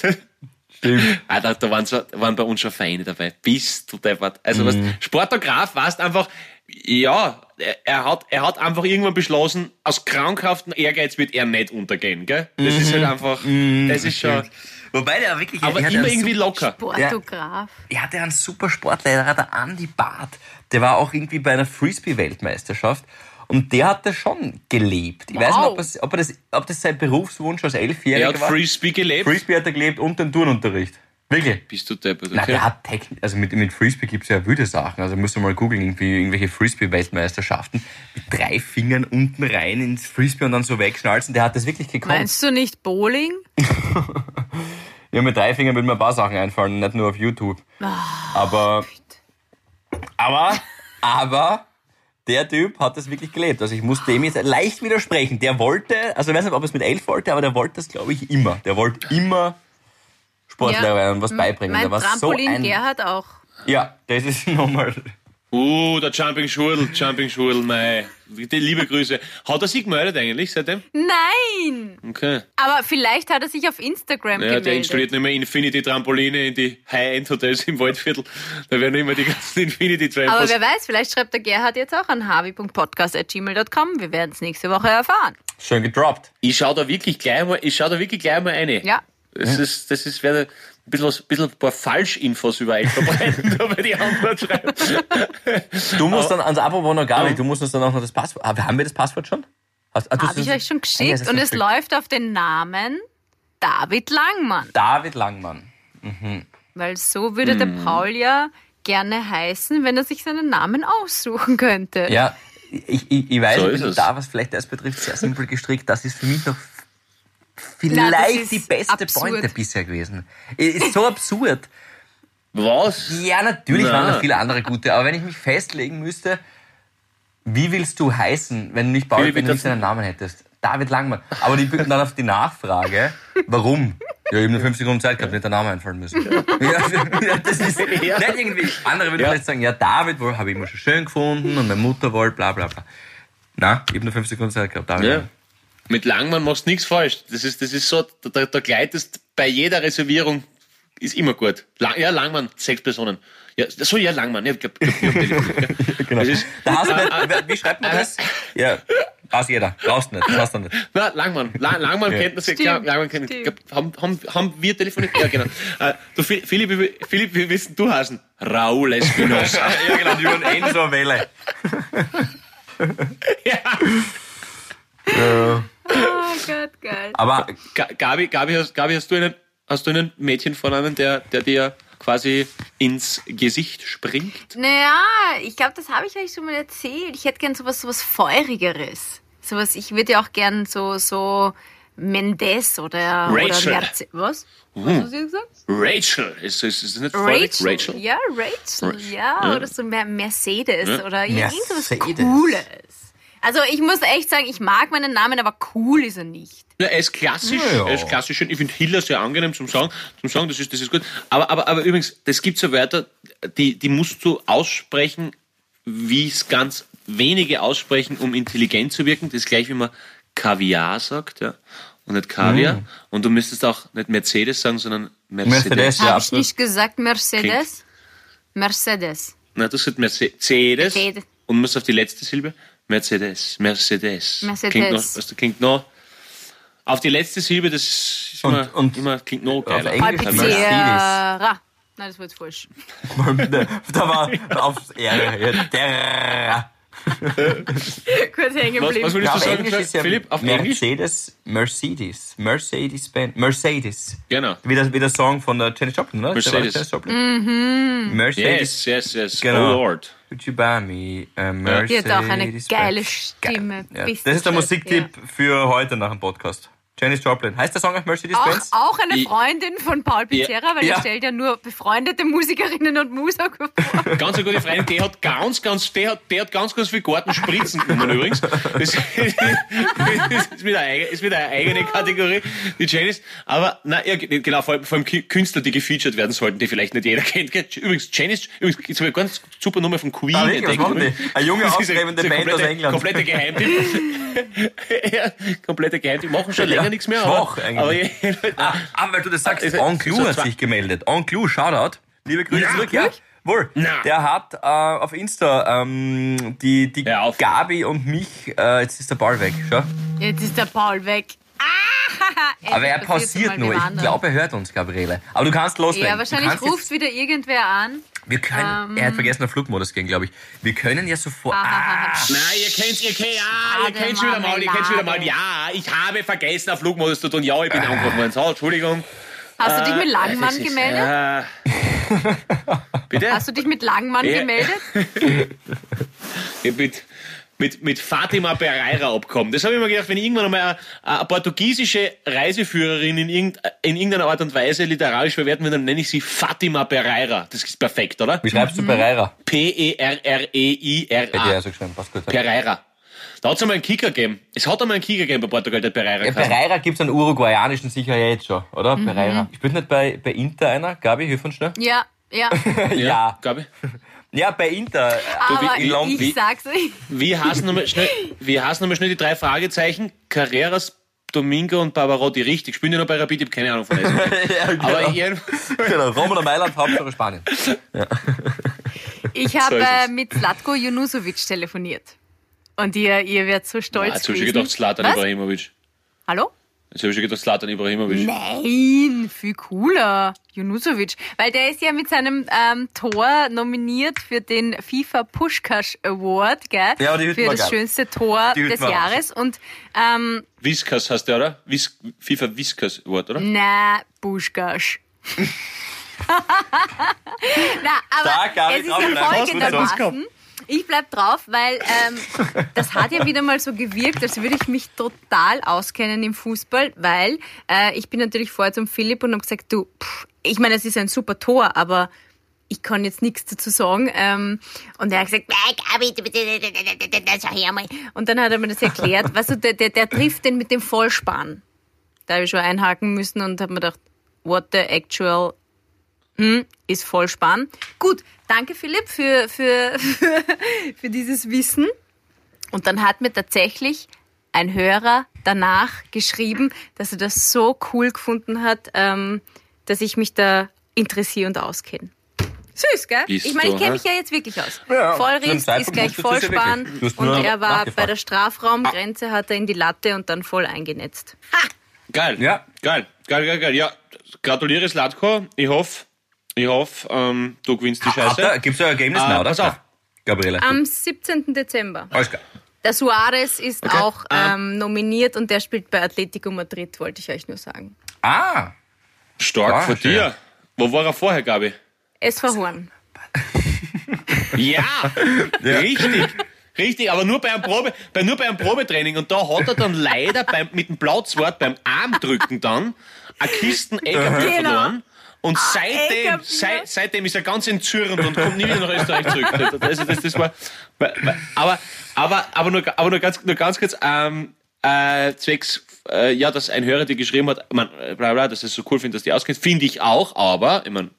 Stimmt. Ah, da, da, waren so, da waren bei uns schon Vereine dabei. Bist du deppert. Also was, Sportograf warst einfach, ja, er, er, hat, er hat einfach irgendwann beschlossen, aus krankhaftem Ehrgeiz wird er nicht untergehen, gell? Das ist halt einfach, das ist schon, Wobei der wirklich. aber er hat immer einen irgendwie super- locker. Portograf. Er hatte einen super Sportlehrer, der Andi Barth. Der war auch irgendwie bei einer Frisbee-Weltmeisterschaft. Und der hat das schon gelebt. Ich weiß nicht, ob, es, ob, das, ob das sein Berufswunsch als Elfjähriger Er hat war. Frisbee gelebt. Frisbee hat er gelebt und den Turnunterricht. Wirklich. Bist du deppert, Na, okay? der hat Technik, also mit, mit Frisbee gibt's ja wilde Sachen. Also musst du mal googeln, irgendwie irgendwelche Frisbee-Weltmeisterschaften mit drei Fingern unten rein ins Frisbee und dann so wegschnalzen. Der hat das wirklich gekonnt. Meinst du nicht Bowling? Ja, mit drei Fingern würden mir ein paar Sachen einfallen, nicht nur auf YouTube. aber, aber, aber, der Typ hat das wirklich gelebt. Also ich muss dem jetzt leicht widersprechen. Der wollte, also ich weiß nicht, ob er es mit elf wollte, aber der wollte das, glaube ich, immer. Der wollte immer Sportlehrer werden und was beibringen. Mein der war so Trampolin ein, Gerhard auch. Ja, das ist nochmal. Uh, der Jumping Schurl, Jumping Schurl, mei. Die liebe Grüße. Hat er sich gemeldet eigentlich seitdem? Nein! Okay. Aber vielleicht hat er sich auf Instagram Ja, der gemeldet. installiert nicht mehr Infinity-Trampoline in die High-End-Hotels im Waldviertel. Da werden immer die ganzen Aber Infinity-Trampos. wer weiß, vielleicht schreibt der Gerhard jetzt auch an harvey.podcast.gmail.com. Wir werden es nächste Woche erfahren. Schön gedroppt. Ich schau da wirklich gleich mal, ich schau da wirklich gleich mal eine. Ja. Das ist, das ist, werde ein bisschen, bisschen ein paar Falschinfos über euch verbreiten, da bei die Antwort schreiben. Du musst dann, also apropos noch gar nicht, du musst uns dann auch noch das Passwort. Aber haben wir das Passwort schon? Hast, ah, hast Habe ich euch schon Ah, ja, geschickt. und es läuft auf den Namen David Langmann. David Langmann. Weil so würde der Hm. Paul ja gerne heißen, wenn er sich seinen Namen aussuchen könnte. Ja, Ich, ich, ich weiß, So ich bin da, was vielleicht das betrifft, sehr simpel gestrickt. Das ist für mich noch vielleicht ist die beste absurd. Pointe bisher gewesen. Ist so absurd. Was? Ja, natürlich Na. waren noch viele andere gute, aber wenn ich mich festlegen müsste, wie willst du heißen, wenn du nicht Paul, wenn du nicht deinen Namen hättest? David Langmann. Aber die bitten dann auf die Nachfrage, warum? Ja, ich habe nur fünf Sekunden Zeit gehabt, nicht der Name einfallen müssen. Ja, ja, das ist nicht irgendwie. Andere würden Ja. vielleicht sagen, ja, David habe ich immer schon schön gefunden und meine Mutter wollte, bla bla bla. Na, ich habe nur fünf Sekunden Zeit gehabt, David. Ja. Mit Langmann machst du nichts falsch. Das ist, das ist so, da, da, da gleitest bei jeder Reservierung, ist immer gut. Lang, ja, Langmann, sechs Personen. Ja, so, ja, Langmann. Ja, glaub, glaub, glaub, glaub, Genau. Das ist, Da hast du nicht, wie schreibt man das? Ja, weiß jeder. Brauchst nicht, brauchst du nicht. na, Langmann. Lang, Langmann kennt das ja Stimmt, klar. Langmann kennt, haben, haben, haben wir telefoniert? Ja, genau. Äh, du, Philipp, wie- Philipp, wie wissen du heißen? Raul Espinosa. Ja, genau, waren Enzo Welle. Oh Gott, geil. Aber Ga- Gabi, Gabi, hast, Gabi, hast du einen, hast du einen Mädchenvornamen, der, der dir quasi ins Gesicht springt? Naja, ich glaube, das habe ich euch schon mal erzählt. Ich hätte gern sowas, sowas Feurigeres. Sowas, ich würde ja auch gern so, so Mendes oder, oder Rachel. Merce Was? Was hast du gesagt? Rachel. Ist, ist, ist das nicht feurig? Rachel. Rachel? Ja, Rachel. Ra- Ja, ja. oder so Mer Mercedes Ja. oder irgend sowas Mercedes. Cooles. Also ich muss echt sagen, ich mag meinen Namen, aber cool ist er nicht. Ja, er ist klassisch, Ja. er ist klassisch schön. Ich finde Hiller sehr angenehm zum Sagen, zum Sagen, das ist, das ist gut. Aber, aber, aber übrigens, das gibt so Wörter, die, die musst du aussprechen, wie es ganz wenige aussprechen, um intelligent zu wirken. Das ist gleich, wie man Kaviar sagt, ja. Und nicht Kaviar. Und du müsstest auch nicht Mercedes sagen, sondern Mercedes. Mercedes, ja, Habe ich nicht gesagt Mercedes? Mercedes. Na, du sagst Mercedes. Mercedes. Und musst auf die letzte Silbe. Mercedes. Mercedes. Mercedes. Klingt noch, du, klingt noch. Auf die letzte Silbe, das ist Und- immer, und immer klingt noch geiler. Englisch heißt Mercedes. Nein, das war jetzt falsch. da war R. Ja, der. Kurz hängen Was, geblieben. was würdest Ja, du sagen, Englisch ist ja Philipp? Auf? Mercedes, Mercedes, Mercedes Benz, Mercedes. Genau. Wie der, wie der Song von der Janis Joplin, war Mercedes. Janis Joplin. Mercedes. Yes, yes, yes. Genau. Oh Lord. Would you buy me a Die Mercedes? hat auch eine geile? Stimme. Ja, das ist der Musiktipp für heute nach dem Podcast. Janis Joplin. Heißt der Song auch Auch, Mercedes-Benz? auch eine Ich- Freundin von Paul Pizzerra, weil Ja. er stellt ja nur befreundete Musikerinnen und Musiker vor. Ganz eine gute Freundin, die hat ganz, ganz, der hat, der hat ganz, ganz viel Gartenspritzen genommen übrigens. Das ist, wieder eine, eigene- ist wieder eine eigene Kategorie, die Janice. Aber, na, ja, genau, vor allem, vor allem Künstler, die gefeatured werden sollten, die vielleicht nicht jeder kennt. Übrigens, Janice, übrigens, jetzt habe ich eine ganz super Nummer von Queen Ah, entdeckt. Eine junge, aufstrebende Band aus komplette- England. Komplette Geheimtipp. ja, komplette Geheimtipp. Machen schon länger Ja, nichts mehr. schwach aber, eigentlich. aber Ah, ah, weil du das sagst, Also, Enclou so hat sich gemeldet. Enclou, Shoutout. Liebe Grüße Ja, zurück. Ja, wirklich? wohl. Na. Der hat äh, auf Insta ähm, die, die auf. Gabi und mich, äh, jetzt ist der Ball weg, schau. Jetzt ist der Paul weg. Ah, Aber er pausiert nur. Ich glaube, er hört uns, Gabriele. Aber du kannst loslegen. Ja, wahrscheinlich ruft wieder irgendwer an. Wir können, ähm, Er hat vergessen, auf Flugmodus gehen, glaube ich. Wir können ja sofort. Ah, Ah, Nein, ihr kennt, ihr kennt, ja, ihr Schade, kennt schon wieder mal, ihr kennt schon wieder mal, ja, ich habe vergessen, auf Flugmodus zu tun, ja, ich bin angerufen worden, so, Entschuldigung. Hast du dich mit Äh, Langmann ist, gemeldet? Äh, bitte? Hast du dich mit Langmann Ja. gemeldet? Ja, mit, mit, mit Fatima Pereira abkommen. Das habe ich mir gedacht, wenn ich irgendwann einmal eine, eine portugiesische Reiseführerin in, irgend, in irgendeiner Art und Weise literarisch verwerten will, dann nenne ich sie Fatima Pereira. Das ist perfekt, oder? Wie schreibst du. Pereira? P-E-R-R-E-I-R-A. so geschrieben, passt gut. Pereira. Da hat es einmal einen Kicker gegeben. Es hat einmal einen Kicker gegeben bei Portugal, der Pereira. Ja. Pereira gibt es einen uruguayanischen sicher jetzt schon, oder? Mhm. Pereira. Spielt nicht bei, bei Inter einer? Gabi, hilf uns schnell. Ja, ja. Ja. Gabi. Ja, bei Inter. äh, Aber in London. ich sag's euch. Wie heißen nochmal schnell, wie nochmal schnell die drei Fragezeichen? Carreras, Domingo und Barbarotti. Richtig, spielen die noch bei Rapid? Ich habe keine Ahnung von Essen. ja, genau. Aber jeden, genau. Rom oder Mailand, Hauptsache Spanien. Ich habe äh, mit Zlatko Junusovic telefoniert. Und ihr, ihr werdet so stolz jetzt habe ich gedacht, Slatan? Ibrahimovic. Hallo? Jetzt habe ich schon gedacht, Slatan Ibrahimovic. Nein, viel cooler. Junusovic. Weil der ist ja mit seinem ähm, Tor nominiert für den FIFA Pushkash Award, gell? Ja, aber die Hütten Für das geil. schönste Tor Die des Jahres. Und ähm, Viskas heißt der, oder? Vis, FIFA Viskas Wort, oder? na, Pushkash. na, aber Da, es ist ja folgendermaßen. Ich bleib drauf, weil ähm, das hat ja wieder mal so gewirkt, als würde ich mich total auskennen im Fußball, weil äh, ich bin natürlich vorher zum Philipp und habe gesagt, du, pff, ich meine, es ist ein super Tor, aber ich kann jetzt nichts dazu sagen. Ähm, und er hat gesagt, "Nein, Gabi, du- du- du- du- du- du- du- schau her mal. Und dann hat er mir das erklärt. Weißt du, der, der, der trifft den mit dem Vollspann. Da habe ich schon einhaken müssen und habe mir gedacht, what the actual hm, ist Vollspann. Gut, danke Philipp für, für, für, für dieses Wissen. Und dann hat mir tatsächlich ein Hörer danach geschrieben, dass er das so cool gefunden hat, ähm, dass ich mich da interessiere und auskenne. Süß, gell? Bist ich meine, ich kenne mich ja jetzt wirklich aus. Ja, Vollriss ist gleich es ja und er war bei der Strafraumgrenze, hat er in die Latte und dann voll eingenetzt. Geil. Ja. Geil. Geil, geil, geil. Ja, gratuliere Slatko. Ich hoffe, ich hoffe, ähm, du gewinnst die Scheiße. Gibt es ein Ergebnis? Ah, Nein, oder? pass auf. Gabriele. Am 17. Dezember. Alles klar. Der Suarez ist Okay. auch Ah. ähm, nominiert und der spielt bei Atletico Madrid, wollte ich euch nur sagen. Ah, Stark Ah, von dir. Wo war er vorher, Gabi? SV Horn. Ja, richtig. Richtig, aber nur bei einem, Probe, bei, nur bei einem Probetraining. Und da hat er dann leider beim, mit dem Platzwort beim Armdrücken dann eine Kisten Eckerbier Genau. verloren. Und seitdem, Eckerbier. seit, seitdem ist er ganz entzürnt und kommt nie wieder nach Österreich zurück. Also das, das war, aber, aber, aber, nur, aber nur, ganz, nur ganz kurz, ähm, äh, zwecks, äh, ja, dass ein Hörer dir geschrieben hat, man, äh, bla, bla, dass es so cool findet, dass die auskennt, finde ich auch, aber, ich mein,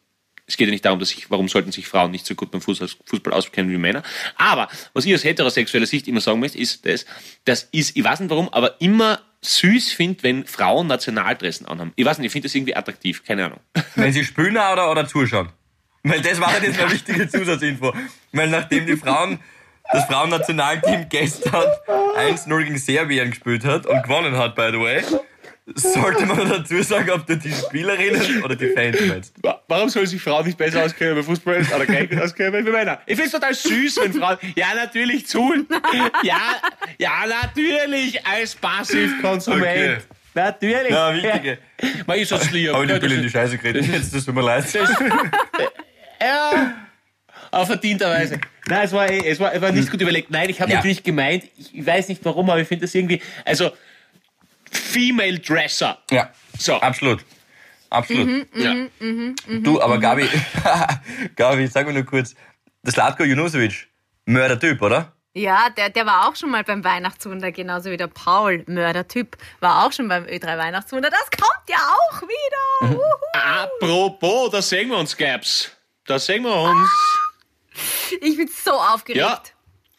es geht ja nicht darum, dass ich, warum sollten sich Frauen nicht so gut beim Fußball, Fußball auskennen wie Männer. Aber was ich aus heterosexueller Sicht immer sagen möchte, ist das, das ist, ich weiß nicht warum, aber immer süß finde, wenn Frauen Nationaldressen anhaben. Ich weiß nicht, ich finde das irgendwie attraktiv, keine Ahnung. wenn sie spielen oder, oder zuschauen. Weil das war halt jetzt eine wichtige Zusatzinfo. Weil nachdem die Frauen, das Frauennationalteam gestern 1-0 gegen Serbien gespielt hat und gewonnen hat, by the way, sollte man dazu sagen, ob du die Spielerinnen oder die Fans meinst. Wa- Warum soll sich Frauen nicht besser auskennen bei Fußball oder gleich gut auskennen wie Männer? Ich finde es total süß, wenn Frauen, ja, natürlich zuhlen. Ja, ja, natürlich als Passivkonsument. Okay. Natürlich. Ja, wichtige. Man ist das lieb. Aber ich bin in die das, Scheiße geredet. Jetzt tut mir leid. ja, auf verdienterweise. Nein, es war, eh- es war, es war nicht gut überlegt. Nein, ich habe Ja. natürlich gemeint, ich, ich weiß nicht warum, aber ich finde das irgendwie, also, Female Dresser. Ja, So. absolut. Absolut. Ja. Du, aber Gabi, Gabi, sag mir nur kurz, das Latko Junusovic, Mördertyp, oder? Ja, der, der war auch schon mal beim Weihnachtswunder, genauso wie der Paul, Mördertyp, war auch schon beim Ö3 Weihnachtswunder. Das kommt ja auch wieder. Uhu. Apropos, da sehen wir uns, Gaps. Da sehen wir uns. Ich bin so aufgeregt. Ja.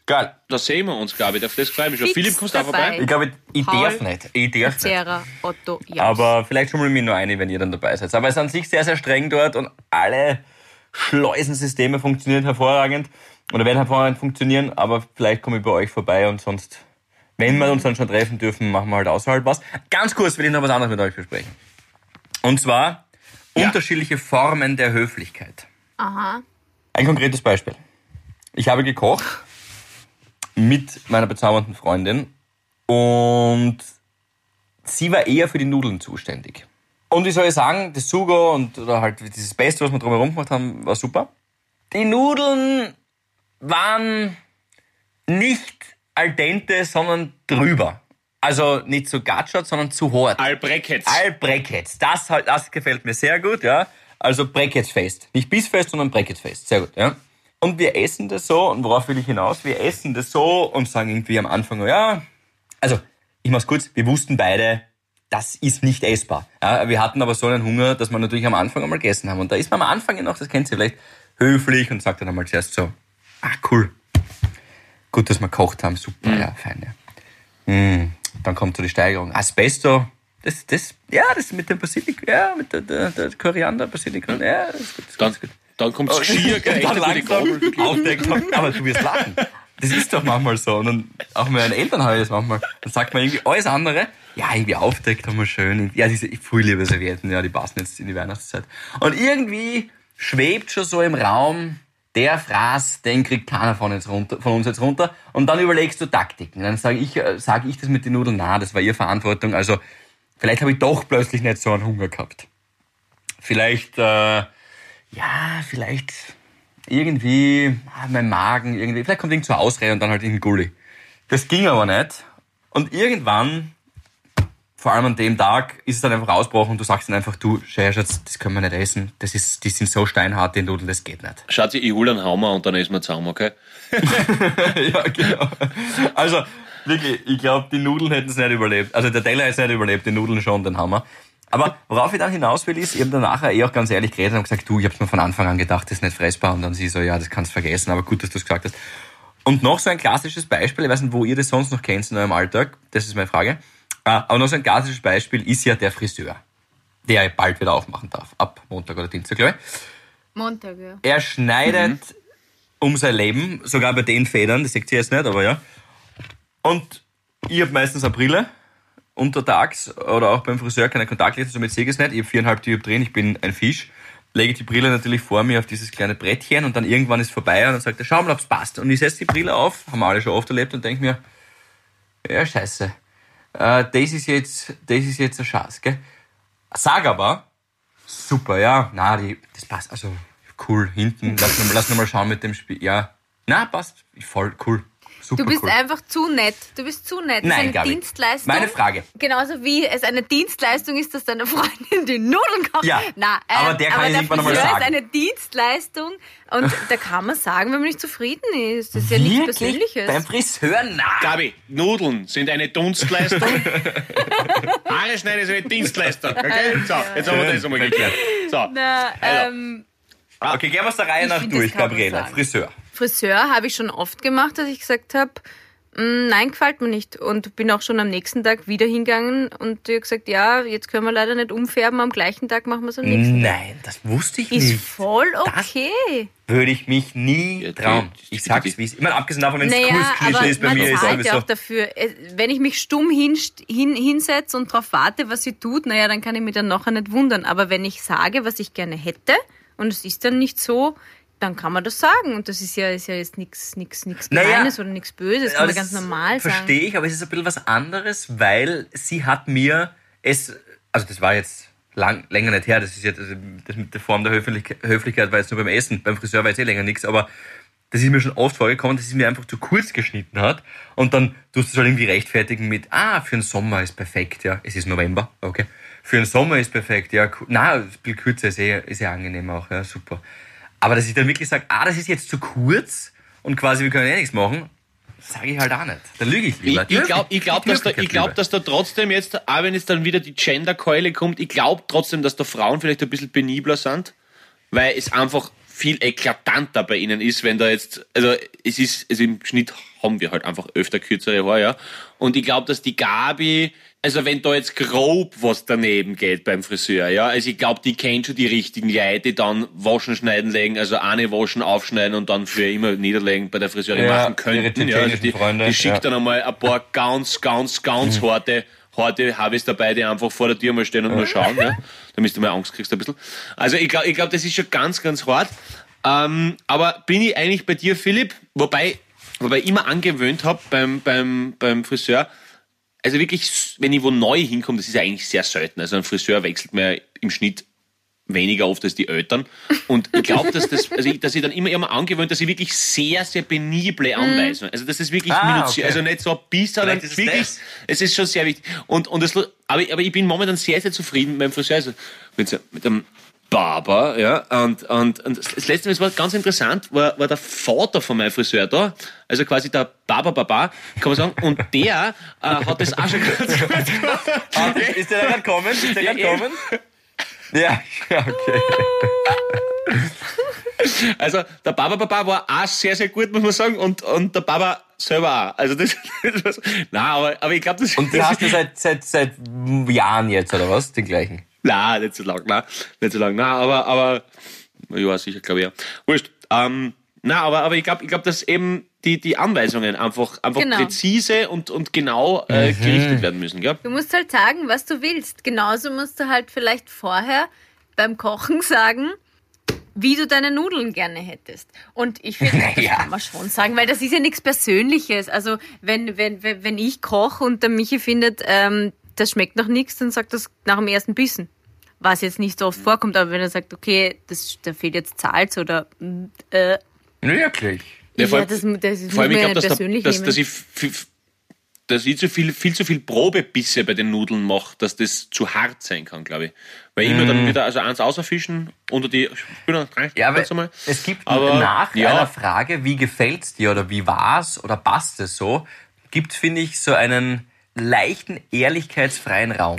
Geil. Da sehen wir uns, Gabi. Das freut mich schon. Philipp, kommst du vorbei? Ich glaube, ich Paul, darf nicht. Ich darf nicht. Sarah, Otto, ja. Aber vielleicht schummeln wir nur eine, wenn ihr dann dabei seid. Aber es ist an sich sehr, sehr streng dort und alle Schleusensysteme funktionieren hervorragend oder werden hervorragend funktionieren. Aber vielleicht komme ich bei euch vorbei und sonst, wenn wir uns dann schon treffen dürfen, machen wir halt außerhalb was. Ganz kurz will ich noch was anderes mit euch besprechen. Und zwar Ja. unterschiedliche Formen der Höflichkeit. Aha. Ein konkretes Beispiel. Ich habe gekocht mit meiner bezaubernden Freundin und sie war eher für die Nudeln zuständig. Und wie soll ich sagen, das Sugo und oder halt dieses Beste, was wir drumherum gemacht haben, war super. Die Nudeln waren nicht al dente, sondern drüber. Also nicht so gatschert, sondern zu hart. Albreckets. All Brackets. Das, halt- das gefällt mir sehr gut, ja. Also Brackets fest. Nicht Bissfest, sondern Brackets fest. Sehr gut, ja. Und wir essen das so, und worauf will ich hinaus? Wir essen das so und sagen irgendwie am Anfang, ja, also, ich mach's kurz, wir wussten beide, das ist nicht essbar. Ja, wir hatten aber so einen Hunger, dass wir natürlich am Anfang einmal gegessen haben. Und da ist man am Anfang noch, das kennt ihr vielleicht, höflich und sagt dann einmal zuerst so, ah, cool. Gut, dass wir gekocht haben, super, ja, fein, ja. Mm, dann kommt so die Steigerung. Asbesto, das, das, ja, das mit dem Basilikum, ja, mit der, der, der Koriander, Basilikum, ja, das ist gut. Das ist Dann, gut. Dann kommt Schier, gell? dann langsam aufdeckt, aber du wirst lachen. Das ist doch manchmal so. Und dann, auch mit meinen Eltern habe ich das manchmal. Dann sagt man irgendwie alles andere. Ja, irgendwie aufdeckt haben wir schön. Ja, diese frühlebe Servietten, ja, die passen jetzt in die Weihnachtszeit. Und irgendwie schwebt schon so im Raum, der Fraß, den kriegt keiner von uns, runter, von uns jetzt runter. Und dann überlegst du Taktiken. Dann sage ich, äh, sag ich das mit den Nudeln, na, das war ihre Verantwortung. Also, vielleicht habe ich doch plötzlich nicht so einen Hunger gehabt. Vielleicht, äh, ja, vielleicht irgendwie, ah, mein Magen, irgendwie, vielleicht kommt irgend zur Ausrede und dann halt in den Gulli. Das ging aber nicht. Und irgendwann, vor allem an dem Tag, ist es dann einfach ausgebrochen und du sagst dann einfach, du, Schatz, das können wir nicht essen. Das ist, die sind so steinhart, die Nudeln, das geht nicht. Schatzi, ich hol einen Hammer und dann essen wir zusammen, okay? ja, genau. Also, wirklich, ich glaube, die Nudeln hätten es nicht überlebt. Also der Teller ist nicht überlebt, die Nudeln schon, den Hammer. Aber worauf ich dann hinaus will, ist, ich habe dann nachher eh auch ganz ehrlich geredet und gesagt, du, ich habe mir von Anfang an gedacht, das ist nicht fressbar. Und dann sie so, ja, das kannst du vergessen, aber gut, dass du es gesagt hast. Und noch so ein klassisches Beispiel, ich weiß nicht, wo ihr das sonst noch kennt in eurem Alltag, das ist meine Frage. Ah, Aber noch so ein klassisches Beispiel ist ja der Friseur, der bald wieder aufmachen darf. Ab Montag oder Dienstag, glaube ich. Montag, ja. Er schneidet um sein Leben, sogar bei den Federn, das seht ihr jetzt nicht, aber ja. Und ich habe meistens eine Brille untertags oder auch beim Friseur keine Kontaktlinsen, somit sehe ich es nicht. Ich habe viereinhalb Dioptrien, ich bin ein Fisch. Lege die Brille natürlich vor mir auf dieses kleine Brettchen und dann irgendwann ist vorbei und dann sagt er, schau mal, ob's passt. Und ich setze die Brille auf, haben wir alle schon oft erlebt und denke mir, ja, scheiße. Äh, das ist jetzt, das ist jetzt ein Schatz, gell? Sag aber, super, ja, na, die, das passt, also, cool, hinten, lass noch, mal- lass noch mal schauen mit dem Spiel, ja, na, passt, voll cool, super Du bist cool. einfach zu nett. Du bist zu nett. Das Nein, ist eine Gabi. Dienstleistung. Meine Frage. Genauso wie es eine Dienstleistung ist, dass deine Freundin die Nudeln kocht. Ja, Na, ähm, aber der kann ich irgendwann noch mal sagen. ist eine Dienstleistung und da kann man sagen, wenn man nicht zufrieden ist. Das ist ja nichts Persönliches. Beim Friseur, na. Gabi, Nudeln sind eine Dunstleistung. Haare schneiden ist eine Dienstleistung. Okay? So, jetzt haben wir das einmal geklärt. So. Na, Also. ähm, Okay, gehen wir es der Reihe nach durch, das Gabriela. Friseur. Friseur habe ich schon oft gemacht, dass ich gesagt habe, "Mm, nein, gefällt mir nicht. Und bin auch schon am nächsten Tag wieder hingegangen und die hat gesagt, ja, jetzt können wir leider nicht umfärben, am gleichen Tag machen wir es am nächsten Tag. Nein, das wusste ich Ist nicht. voll Das- okay. Würde ich mich nie Ja, trauen. Ich sag's die- wie es Ich meine, abgesehen davon, wenn es Naja, Kursklischee aber ist, bei mir ist ja auch dafür. Es- Wenn ich mich stumm hin, hin, hinsetze und darauf warte, was sie tut, naja, dann kann ich mich dann nachher nicht wundern. Aber wenn ich sage, was ich gerne hätte und es ist dann nicht so, dann kann man das sagen. Und das ist ja, ist ja jetzt nichts nichts nichts Naja, oder nichts Böses. Kann man ganz normal sagen. Verstehe ich, aber es ist ein bisschen was anderes, weil sie hat mir es, also das war jetzt lang, länger nicht her, das ist jetzt, also das mit der Form der Höflich, Höflichkeit war jetzt nur beim Essen, beim Friseur war jetzt eh länger nichts, aber das ist mir schon oft vorgekommen, dass sie mir einfach zu kurz geschnitten hat und dann tust du es halt irgendwie rechtfertigen mit, ah, für den Sommer ist perfekt, ja, es ist November, okay, für den Sommer ist perfekt, ja, na, ein bisschen kürzer ist eh, ist eh angenehm auch, ja, super. Aber dass ich dann wirklich sage, ah, das ist jetzt zu kurz und quasi wir können eh nichts machen, sage ich halt auch nicht. Da lüge ich Ich, lieber. ich glaube, ich glaub, dass, da, ich glaub, dass da trotzdem jetzt, auch wenn jetzt dann wieder die Gender-Keule kommt, ich glaube trotzdem, dass da Frauen vielleicht ein bisschen penibler sind, weil es einfach viel eklatanter bei ihnen ist, wenn da jetzt, also es ist, also im Schnitt haben wir halt einfach öfter kürzere Haare, ja. Und ich glaube, dass die Gabi, also wenn da jetzt grob was daneben geht beim Friseur, ja, also ich glaube, die kennt schon die richtigen Leute, die dann waschen, schneiden, legen, also eine waschen, aufschneiden und dann für immer niederlegen bei der Friseurin Ja, machen könnten. Ja, also die, Freunde, die schickt ja. dann einmal ein paar ganz, ganz, ganz harte, harte Habis dabei, die einfach vor der Tür mal stehen und nur schauen, ja, damit du mal Angst kriegst ein bisschen. Also ich glaube, ich glaub, das ist schon ganz, ganz hart. Ähm, aber bin ich eigentlich bei dir, Philipp, wobei, wobei ich immer angewöhnt habe beim, beim, beim Friseur, also wirklich, wenn ich wo neu hinkomme, das ist ja eigentlich sehr selten. Also ein Friseur wechselt mir im Schnitt weniger oft als die Eltern. Und ich glaube, dass, das, also ich, dass ich dann immer, immer angewöhnt, dass ich wirklich sehr, sehr penible Anweisungen, also das ist wirklich Ah, minutiös, okay. also nicht so ein bisschen, sondern wirklich, das. es ist schon sehr wichtig. Und, und das, aber, aber ich bin momentan sehr, sehr zufrieden mit dem Friseur, also mit, so- mit dem Barber, ja, und, und, und das letzte Mal, das war ganz interessant, war, war der Vater von meinem Friseur da, also quasi der Barber Baba, kann man sagen, und der äh, hat das auch schon ganz gut gemacht. Ah, ist der da gerade kommen? Ist der Ja, gerade eben. kommen? Ja, ja, okay. Also der Baba Baba war auch sehr, sehr gut, muss man sagen, und, und der Baba selber auch. Also das, das was, nein, aber, aber ich glaube, das Und den das hast du seit, seit, seit Jahren jetzt, oder was? Den gleichen? Nein, nicht so lang, nein, nicht so lang, nein, aber, aber, ja, sicher, glaube ich, ja. Wurscht, ähm, nein, aber, aber ich glaube, ich glaub, dass eben die, die Anweisungen einfach, einfach Genau. präzise und, und genau äh, gerichtet werden müssen, gell? Du musst halt sagen, was du willst. Genauso musst du halt vielleicht vorher beim Kochen sagen, wie du deine Nudeln gerne hättest. Und ich finde, das Naja. kann man schon sagen, weil das ist ja nichts Persönliches. Also wenn, wenn, wenn, wenn ich koche und der Michi findet, ähm, das schmeckt noch nichts, dann sagt das nach dem ersten Bissen. Was jetzt nicht so oft vorkommt, aber wenn er sagt, okay, das, da fehlt jetzt Salz oder mm, äh, Wirklich. Ja, vor Ja, das, das muss Vor allem, ich glaube, dass, da- persönlich dass, dass ich dass ich zu viel, viel zu viel Probebisse bei den Nudeln mache, dass das zu hart sein kann, glaube ich. Weil immer dann wieder also eins außerfischen unter die Spüler rein. Mm. Ja, aber normal. es gibt Aber, nach ja. einer Frage, wie gefällt's dir oder wie war's oder passt es so, gibt finde ich so einen leichten ehrlichkeitsfreien Raum.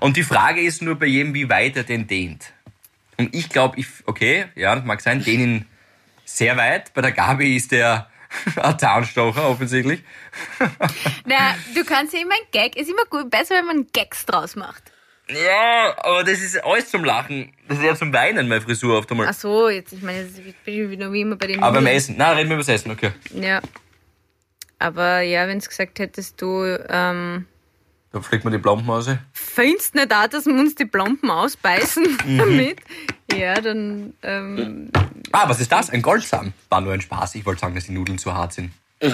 Und die Frage ist nur bei jedem, wie weit er den dehnt. Und ich glaube, ich, okay, ja, das mag sein, dehn ihn sehr weit. Bei der Gabi ist der ein Zahnstocher offensichtlich. Na, du kannst ja immer ein Gag, ist immer gut, besser, wenn man Gags draus macht. Ja, aber das ist alles zum Lachen. Das ist ja zum Weinen, meine Frisur oft einmal. Ach so, jetzt, ich meine, jetzt bin ich wieder wie immer bei dem. Aber beim. Essen. Nein, reden wir über das Essen, okay. Ja. Aber ja, wenn du gesagt hättest, du ähm, Da fliegt man die Plomben raus. findest nicht auch, dass wir uns die Plomben ausbeißen Mhm. damit, ja, dann ähm, Ah, was ist das? Ein Goldsam. War nur ein Spaß. Ich wollte sagen, dass die Nudeln zu hart sind. ja,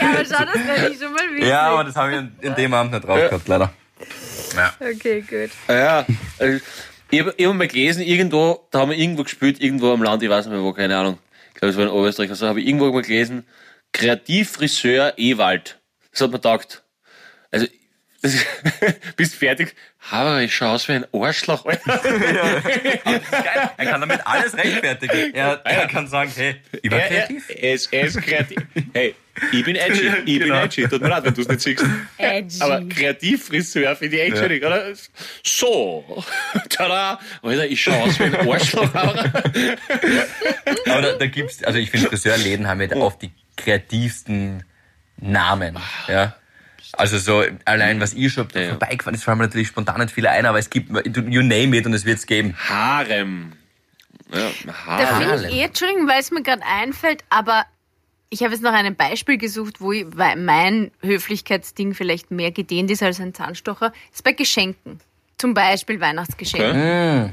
aber schau, das wäre ich schon mal witzig. Ja, aber das habe ich in, in dem Abend nicht drauf gehabt, leider. Ja. Okay, gut. Ja, also, ich habe hab mal gelesen, irgendwo, da haben wir irgendwo gespielt, irgendwo am Land, ich weiß nicht mehr wo, keine Ahnung. Ich glaube, es war in Oberösterreich, also habe ich irgendwo mal gelesen, Kreativfriseur Ewald. Das hat mir gedacht. Also, das, bist fertig? Aber ich schaue aus wie ein Arschloch, Alter. Er kann damit alles rechtfertigen. Er, er kann sagen, hey, ich war Er, er, kreativ. er, ist, er ist kreativ. Hey, ich bin edgy, ich bin Genau. edgy. Tut mir leid, wenn du es nicht siehst. Edgy. Aber Kreativfriseur finde ich echt Ja. schwierig, oder? So. Tada. Alter, ich schaue aus wie ein Arschloch. aber- Aber da, da gibt's, also ich finde, Friseurläden haben ja oft die kreativsten Namen. Ja. Also so, allein was ihr schon Ja, ja. vorbeigefahren ist, fallen mir natürlich spontan nicht viele ein, aber es gibt, you name it und es wird's geben. Harem. Ja, Da Harem. finde Harlem. ich eh, Entschuldigung, weil es mir gerade einfällt, aber ich habe jetzt noch ein Beispiel gesucht, wo ich, weil mein Höflichkeitsding vielleicht mehr gedehnt ist als ein Zahnstocher, ist bei Geschenken. Zum Beispiel Weihnachtsgeschenke.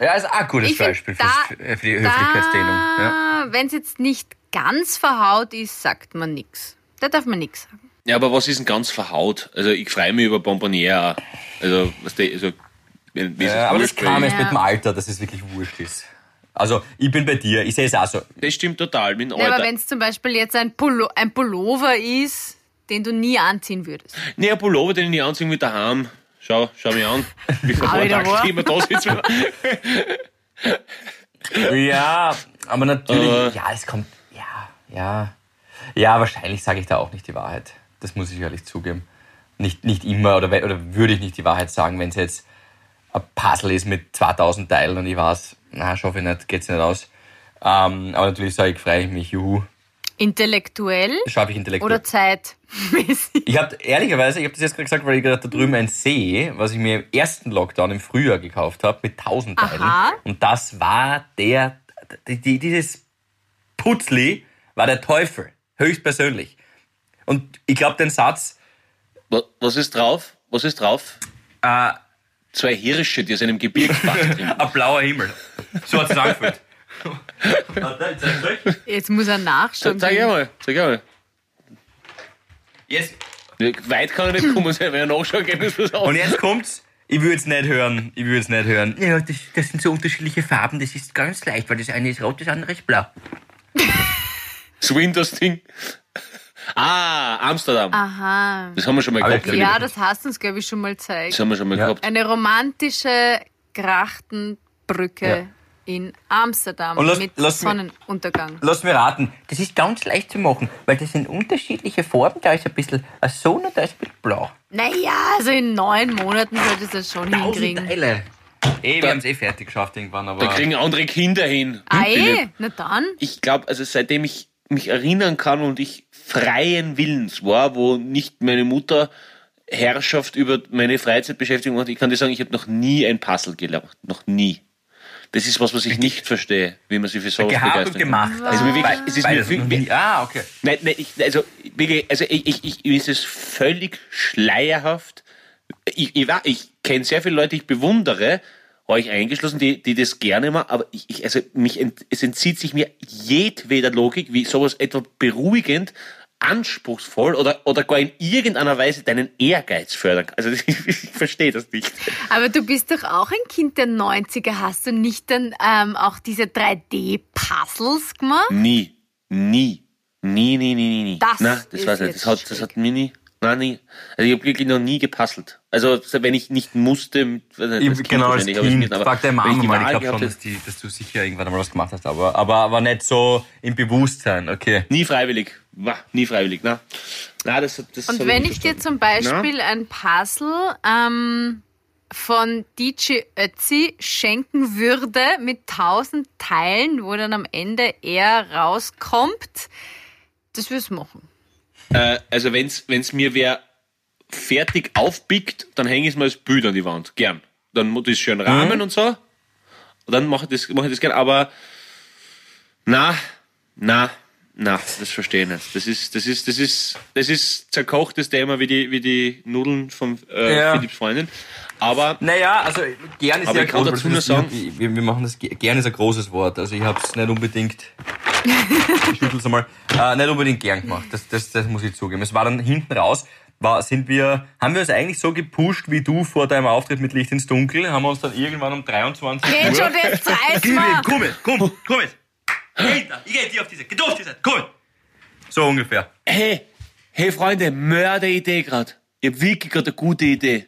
Ja, ist auch ein gutes Ich find, Beispiel da- für, für die Höflichkeitsdehnung. Ja. Wenn es jetzt nicht ganz verhaut ist, sagt man nichts. Da darf man nichts sagen. Ja, aber was ist denn ganz verhaut? Also ich freue mich über Bonboniere. auch. Also, was der, also, wenn, wie ist es Ja, aber das kam ich- jetzt mit dem Alter, dass es wirklich wurscht ist. Also, ich bin bei dir, ich sehe es auch so. Das stimmt total. Mit dem Ja, aber Alter. wenn es zum Beispiel jetzt ein, Pullo, ein Pullover ist, den du nie anziehen würdest. Nee, ein Pullover, den ich nicht anziehen will, daheim. Schau, schau mich an. Wie Ah, wahr. ich immer da sitze. Ja, aber natürlich, Äh. ja, es kommt, ja, ja. Ja, wahrscheinlich sage ich da auch nicht die Wahrheit. Das muss ich ehrlich zugeben. Nicht, nicht immer, oder, oder würde ich nicht die Wahrheit sagen, wenn es jetzt ein Puzzle ist mit 2000 Teilen und ich weiß, na, schaffe ich nicht, geht's nicht aus. Ähm, aber natürlich sage ich, freue ich mich, juhu, Intellektuell schaffe ich intellektuell. oder zeitmäßig? Ich habe ehrlicherweise, ich habe das jetzt gerade gesagt, weil ich gerade da drüben ein sehe, was ich mir im ersten Lockdown im Frühjahr gekauft habe mit 1000 Teilen. Aha. Und das war der, die, die, dieses Putzli war der Teufel, höchstpersönlich. Und ich glaube, den Satz, Wa- Was ist drauf? Was ist drauf? äh, Zwei Hirsche, die aus einem Gebirgsbach trinken. ein blauer Himmel. So hat es angefühlt. Warte, ich zeig's euch. Jetzt muss er nachschauen. Sag ich mal, sag ich mal. Jetzt, Weit kann er nicht kommen, wenn er nachschauen geht, ist was und anderes. jetzt kommt's. Ich würde es nicht hören. Ich würde es nicht hören. Ja, das, das sind so unterschiedliche Farben. Das ist ganz leicht, weil das eine ist rot, das andere ist blau. Das Windows-Ding. Ah, Amsterdam. Aha. Das haben wir schon mal gehabt. Ja, das hast du uns, glaube ich, schon mal gezeigt. Das haben wir schon mal Ja. gehabt. Eine romantische Grachtenbrücke Ja. In Amsterdam Und lass- mit lass mir- Sonnenuntergang. Lass mir raten, das ist ganz leicht zu machen, weil das sind unterschiedliche Farben. Da ist ein bisschen Sonne und da ist ein bisschen blau. Naja, also in neun Monaten solltest du das schon Tausend hinkriegen. Teile. Eh, Da- wir haben es eh fertig geschafft irgendwann, aber. Da kriegen andere Kinder hin. Ah, eh? Na dann. Ich glaube, also seitdem ich mich erinnern kann und ich freien Willens war, wo nicht meine Mutter Herrschaft über meine Freizeitbeschäftigung hat, ich kann dir sagen, ich habe noch nie ein Puzzle gemacht. Noch nie. Das ist was, was ich nicht verstehe, wie man sich für sowas gehabt und begeistern gemacht. kann. Also wirklich, es ist mir Beides wirklich. Ah, okay. Nein, nein, ich, also, wirklich, also ich, ich, ich, mir ist es völlig schleierhaft. Ich, ich, ich kenne sehr viele Leute, ich bewundere, euch eingeschlossen, die, die das gerne machen, aber ich, ich also mich ent, es entzieht sich mir jedweder Logik, wie sowas etwa beruhigend anspruchsvoll oder, oder gar in irgendeiner Weise deinen Ehrgeiz fördern kann. Also ich, ich verstehe das nicht. Aber du bist doch auch ein Kind der 90er. Hast du nicht dann ähm, auch diese 3D-Puzzles gemacht? Nie, nie, nie, nie, nie, nie, nie. Das Nein, das ist weiß ich nicht. Das hat, das hat mir nie, nein, nie. Also ich habe wirklich noch nie gepuzzelt. Also wenn ich nicht musste, nicht, Ich, als Kind genau, als Kind. nicht, aber Frag deine Mama mal, ich glaube schon, dass, die, dass du sicher irgendwann einmal was gemacht hast, aber, aber, aber nicht so im Bewusstsein, okay. Nie freiwillig. Wah, nie freiwillig, ne? Na, das, das Und wenn nicht ich dir zum Beispiel ein Puzzle ähm, von DJ Ötzi schenken würde mit tausend Teilen, wo dann am Ende er rauskommt, das würdest du machen. Äh, also wenn's, wenn's mir wer fertig aufpickt, dann hänge ich es mal als Bild an die Wand. Gern. Dann muss das schön rahmen Mhm. und so. Und dann mache ich das, mach ich das gern. Aber na, na, na, das verstehe ich nicht. Das ist, das ist, das ist, das ist zerkochtes Thema wie die, wie die Nudeln von äh, Ja. Philipps Freundin. Aber Naja, also gern ist Aber ja ich kann dazu nur sagen- wir, wir machen das, ge- gern ist ein großes Wort, also ich habe es nicht unbedingt, ich schüttel's einmal, äh, nicht unbedingt gern gemacht, das, das, das muss ich zugeben. Es war dann hinten raus, war, sind wir, haben wir uns eigentlich so gepusht wie du vor deinem Auftritt mit Licht ins Dunkel, haben wir uns dann irgendwann um 23 Geht Uhr... schon, jetzt reiß Geh mal. mit, komm mit, komm, komm da, ich geh dir auf diese, geh auf diese, komm mit. So ungefähr. Hey, hey Freunde, Mörderidee grad. Ich hab wirklich gerade eine gute Idee.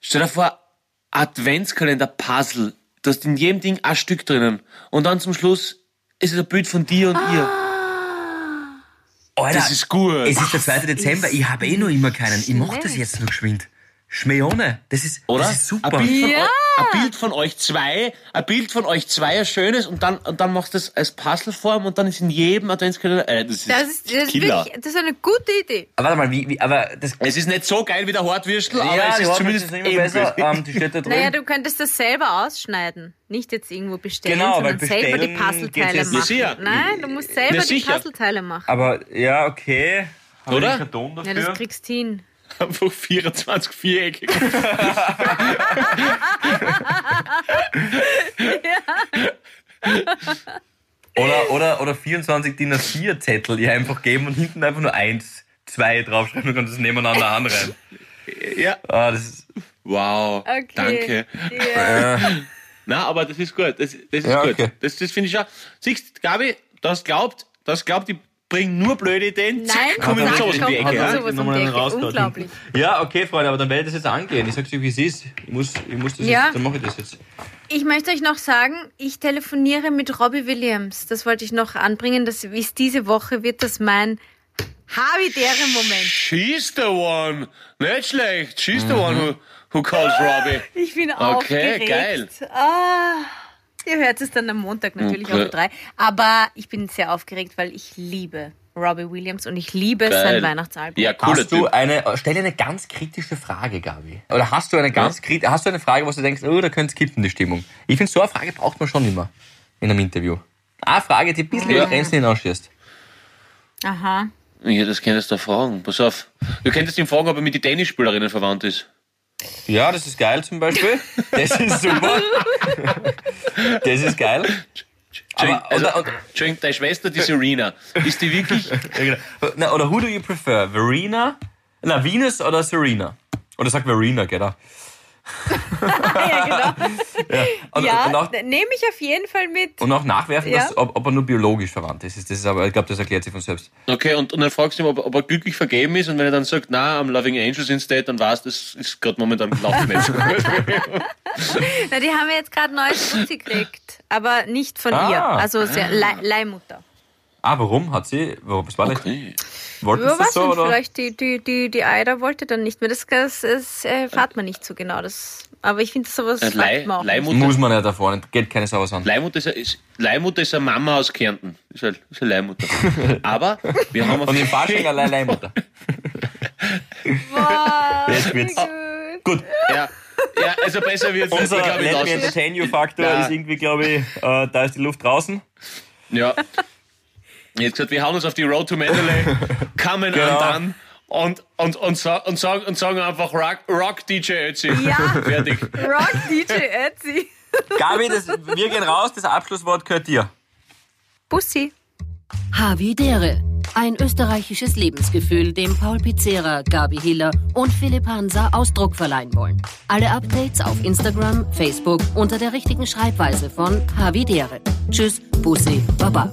Stell dir vor, Adventskalender-Puzzle. Du hast in jedem Ding ein Stück drinnen. Und dann zum Schluss ist es ein Bild von dir und ihr. Alter, Das ist gut. Es ist der 2. Dezember, ich habe eh noch immer keinen. Ich mach das jetzt noch geschwind. Schmeone, das ist, Oder? das ist super. Ein Bild, von Ja. eu- ein Bild von euch zwei, ein Bild von euch zwei, ein schönes, und dann, und dann machst du das als Puzzleform und dann ist in jedem Adventskalender, äh, das ist, Das ist, das, ist wirklich, das ist eine gute Idee. Aber warte mal, wie, wie, aber das, Es ist nicht so geil wie der Hartwürstel, aber ja, es die ist zumindest ist immer besser. Ähm, die steht da drin. Naja, du könntest das selber ausschneiden. Nicht jetzt irgendwo bestellen, Genau, sondern weil selber die bestellen Puzzleteile machen. sicher. Nein, du musst selber die. Puzzleteile machen. aber ja, okay. Oder? Ja, dafür? das kriegst du hin. Einfach 24 viereckig. oder, oder, oder 24 DIN A4 Zettel, die einfach geben und hinten einfach nur eins, zwei draufschreiben und kannst das nebeneinander anreihen. ja. Ah, das ist, Wow. Okay. Danke. Ja. Na, aber das ist gut. Das, das ist Ja, gut. okay. Das, das finde ich auch. Siehst, Gabi, das glaubt, das glaubt, ich bringe nur blöde Ideen. Nein, komm ich mit nein, sowas um die Ecke. Ja? sowas um die Ecke. Unglaublich. Ja, okay, Freunde, aber dann werde ich das jetzt angehen. Ich sag's dir, wie es ist. Ich muss, ich muss das Ja. jetzt, dann mache ich das jetzt. Ich möchte euch noch sagen, ich telefoniere mit Robbie Williams. Das wollte ich noch anbringen. Das ist diese Woche wird das mein habitäre Moment. She's the one. Nicht schlecht. She's the one who, who calls Robbie. Ich bin Okay, aufgeregt. geil. Ah, ihr hört es dann am Montag natürlich Okay. um drei. Aber ich bin sehr aufgeregt, weil ich liebe Robbie Williams und ich liebe Geil. sein Weihnachtsalbum. Ja, cooler Hast du eine, stell dir eine ganz kritische Frage, Gabi. Oder hast du eine ganz krit- hast du eine Frage, wo du denkst, oh, da könnte es kippen, die Stimmung. Ich finde, so eine Frage braucht man schon immer in einem Interview. Eine Frage, die ein bisschen Ja. über Grenzen hinausschießt. Aha. Ja, das könntest du fragen. Pass auf. Du könntest ihn fragen, ob er mit den Tennisspielerinnen verwandt ist. Ja, das ist geil zum Beispiel. Das ist super. Das ist geil. Entschuldigung, Aber- also, und- Entschuldigung, deine Schwester, die Serena, ist die wirklich. Genau. Na, oder who do you prefer? Verena? Na, Venus oder Serena? Oder sag Verena, genau. Ja, genau. Und, ja, und, auch, nehme ich auf jeden Fall mit. und auch nachwerfen, Ja. dass, ob, ob er nur biologisch verwandt ist. Das ist aber, ich glaube, das erklärt sich von selbst. Okay, und, und dann fragst du ihn, ob, ob er glücklich vergeben ist, und wenn er dann sagt, na, I'm loving angels instead, dann weißt du, das ist gerade momentan laufen nicht. Na, die haben wir jetzt gerade neues Fuzzi gekriegt. Aber nicht von Ah. ihr. Also sehr Leih- Leihmutter. Ah, warum hat sie, warum, was war das? Okay. Wollten Ja, sie das was so, denn? oder? Vielleicht die, die, die, die Eider wollte dann nicht mehr. Das, das, das äh, erfahrt man nicht so genau. Das, aber ich finde, sowas Äh, Leih, man. Leihmutter, Muss man ja da vorne, geht keine Sau was an. Leihmutter, ist, eine- ist, Leihmutter ist eine Mama aus Kärnten. Ist eine, ist eine Leihmutter. Aber wir haben auf Und im Fasching allein Leihmutter. Wow, Jetzt wird's. gut. Gut, Ja, ja, also besser wird es unser Let Me. Entertain You Faktor Ja. ist irgendwie, glaube ich, äh, da ist die Luft draußen. Ja. Jetzt gesagt, wir hauen uns auf die Road to Mandalay, kommen Genau. an und, und, und, sa- und, sagen, und sagen einfach Rock, Rock DJ Ötzi. Ja. Fertig. Rock DJ Ötzi. Gabi, das, wir gehen raus, das Abschlusswort gehört dir. Bussi. Havidere. Ein österreichisches Lebensgefühl, dem Paul Pizzera, Gabi Hiller und Philipp Hansa Ausdruck verleihen wollen. Alle Updates auf Instagram, Facebook unter der richtigen Schreibweise von Havidere. Tschüss, Bussi, Baba.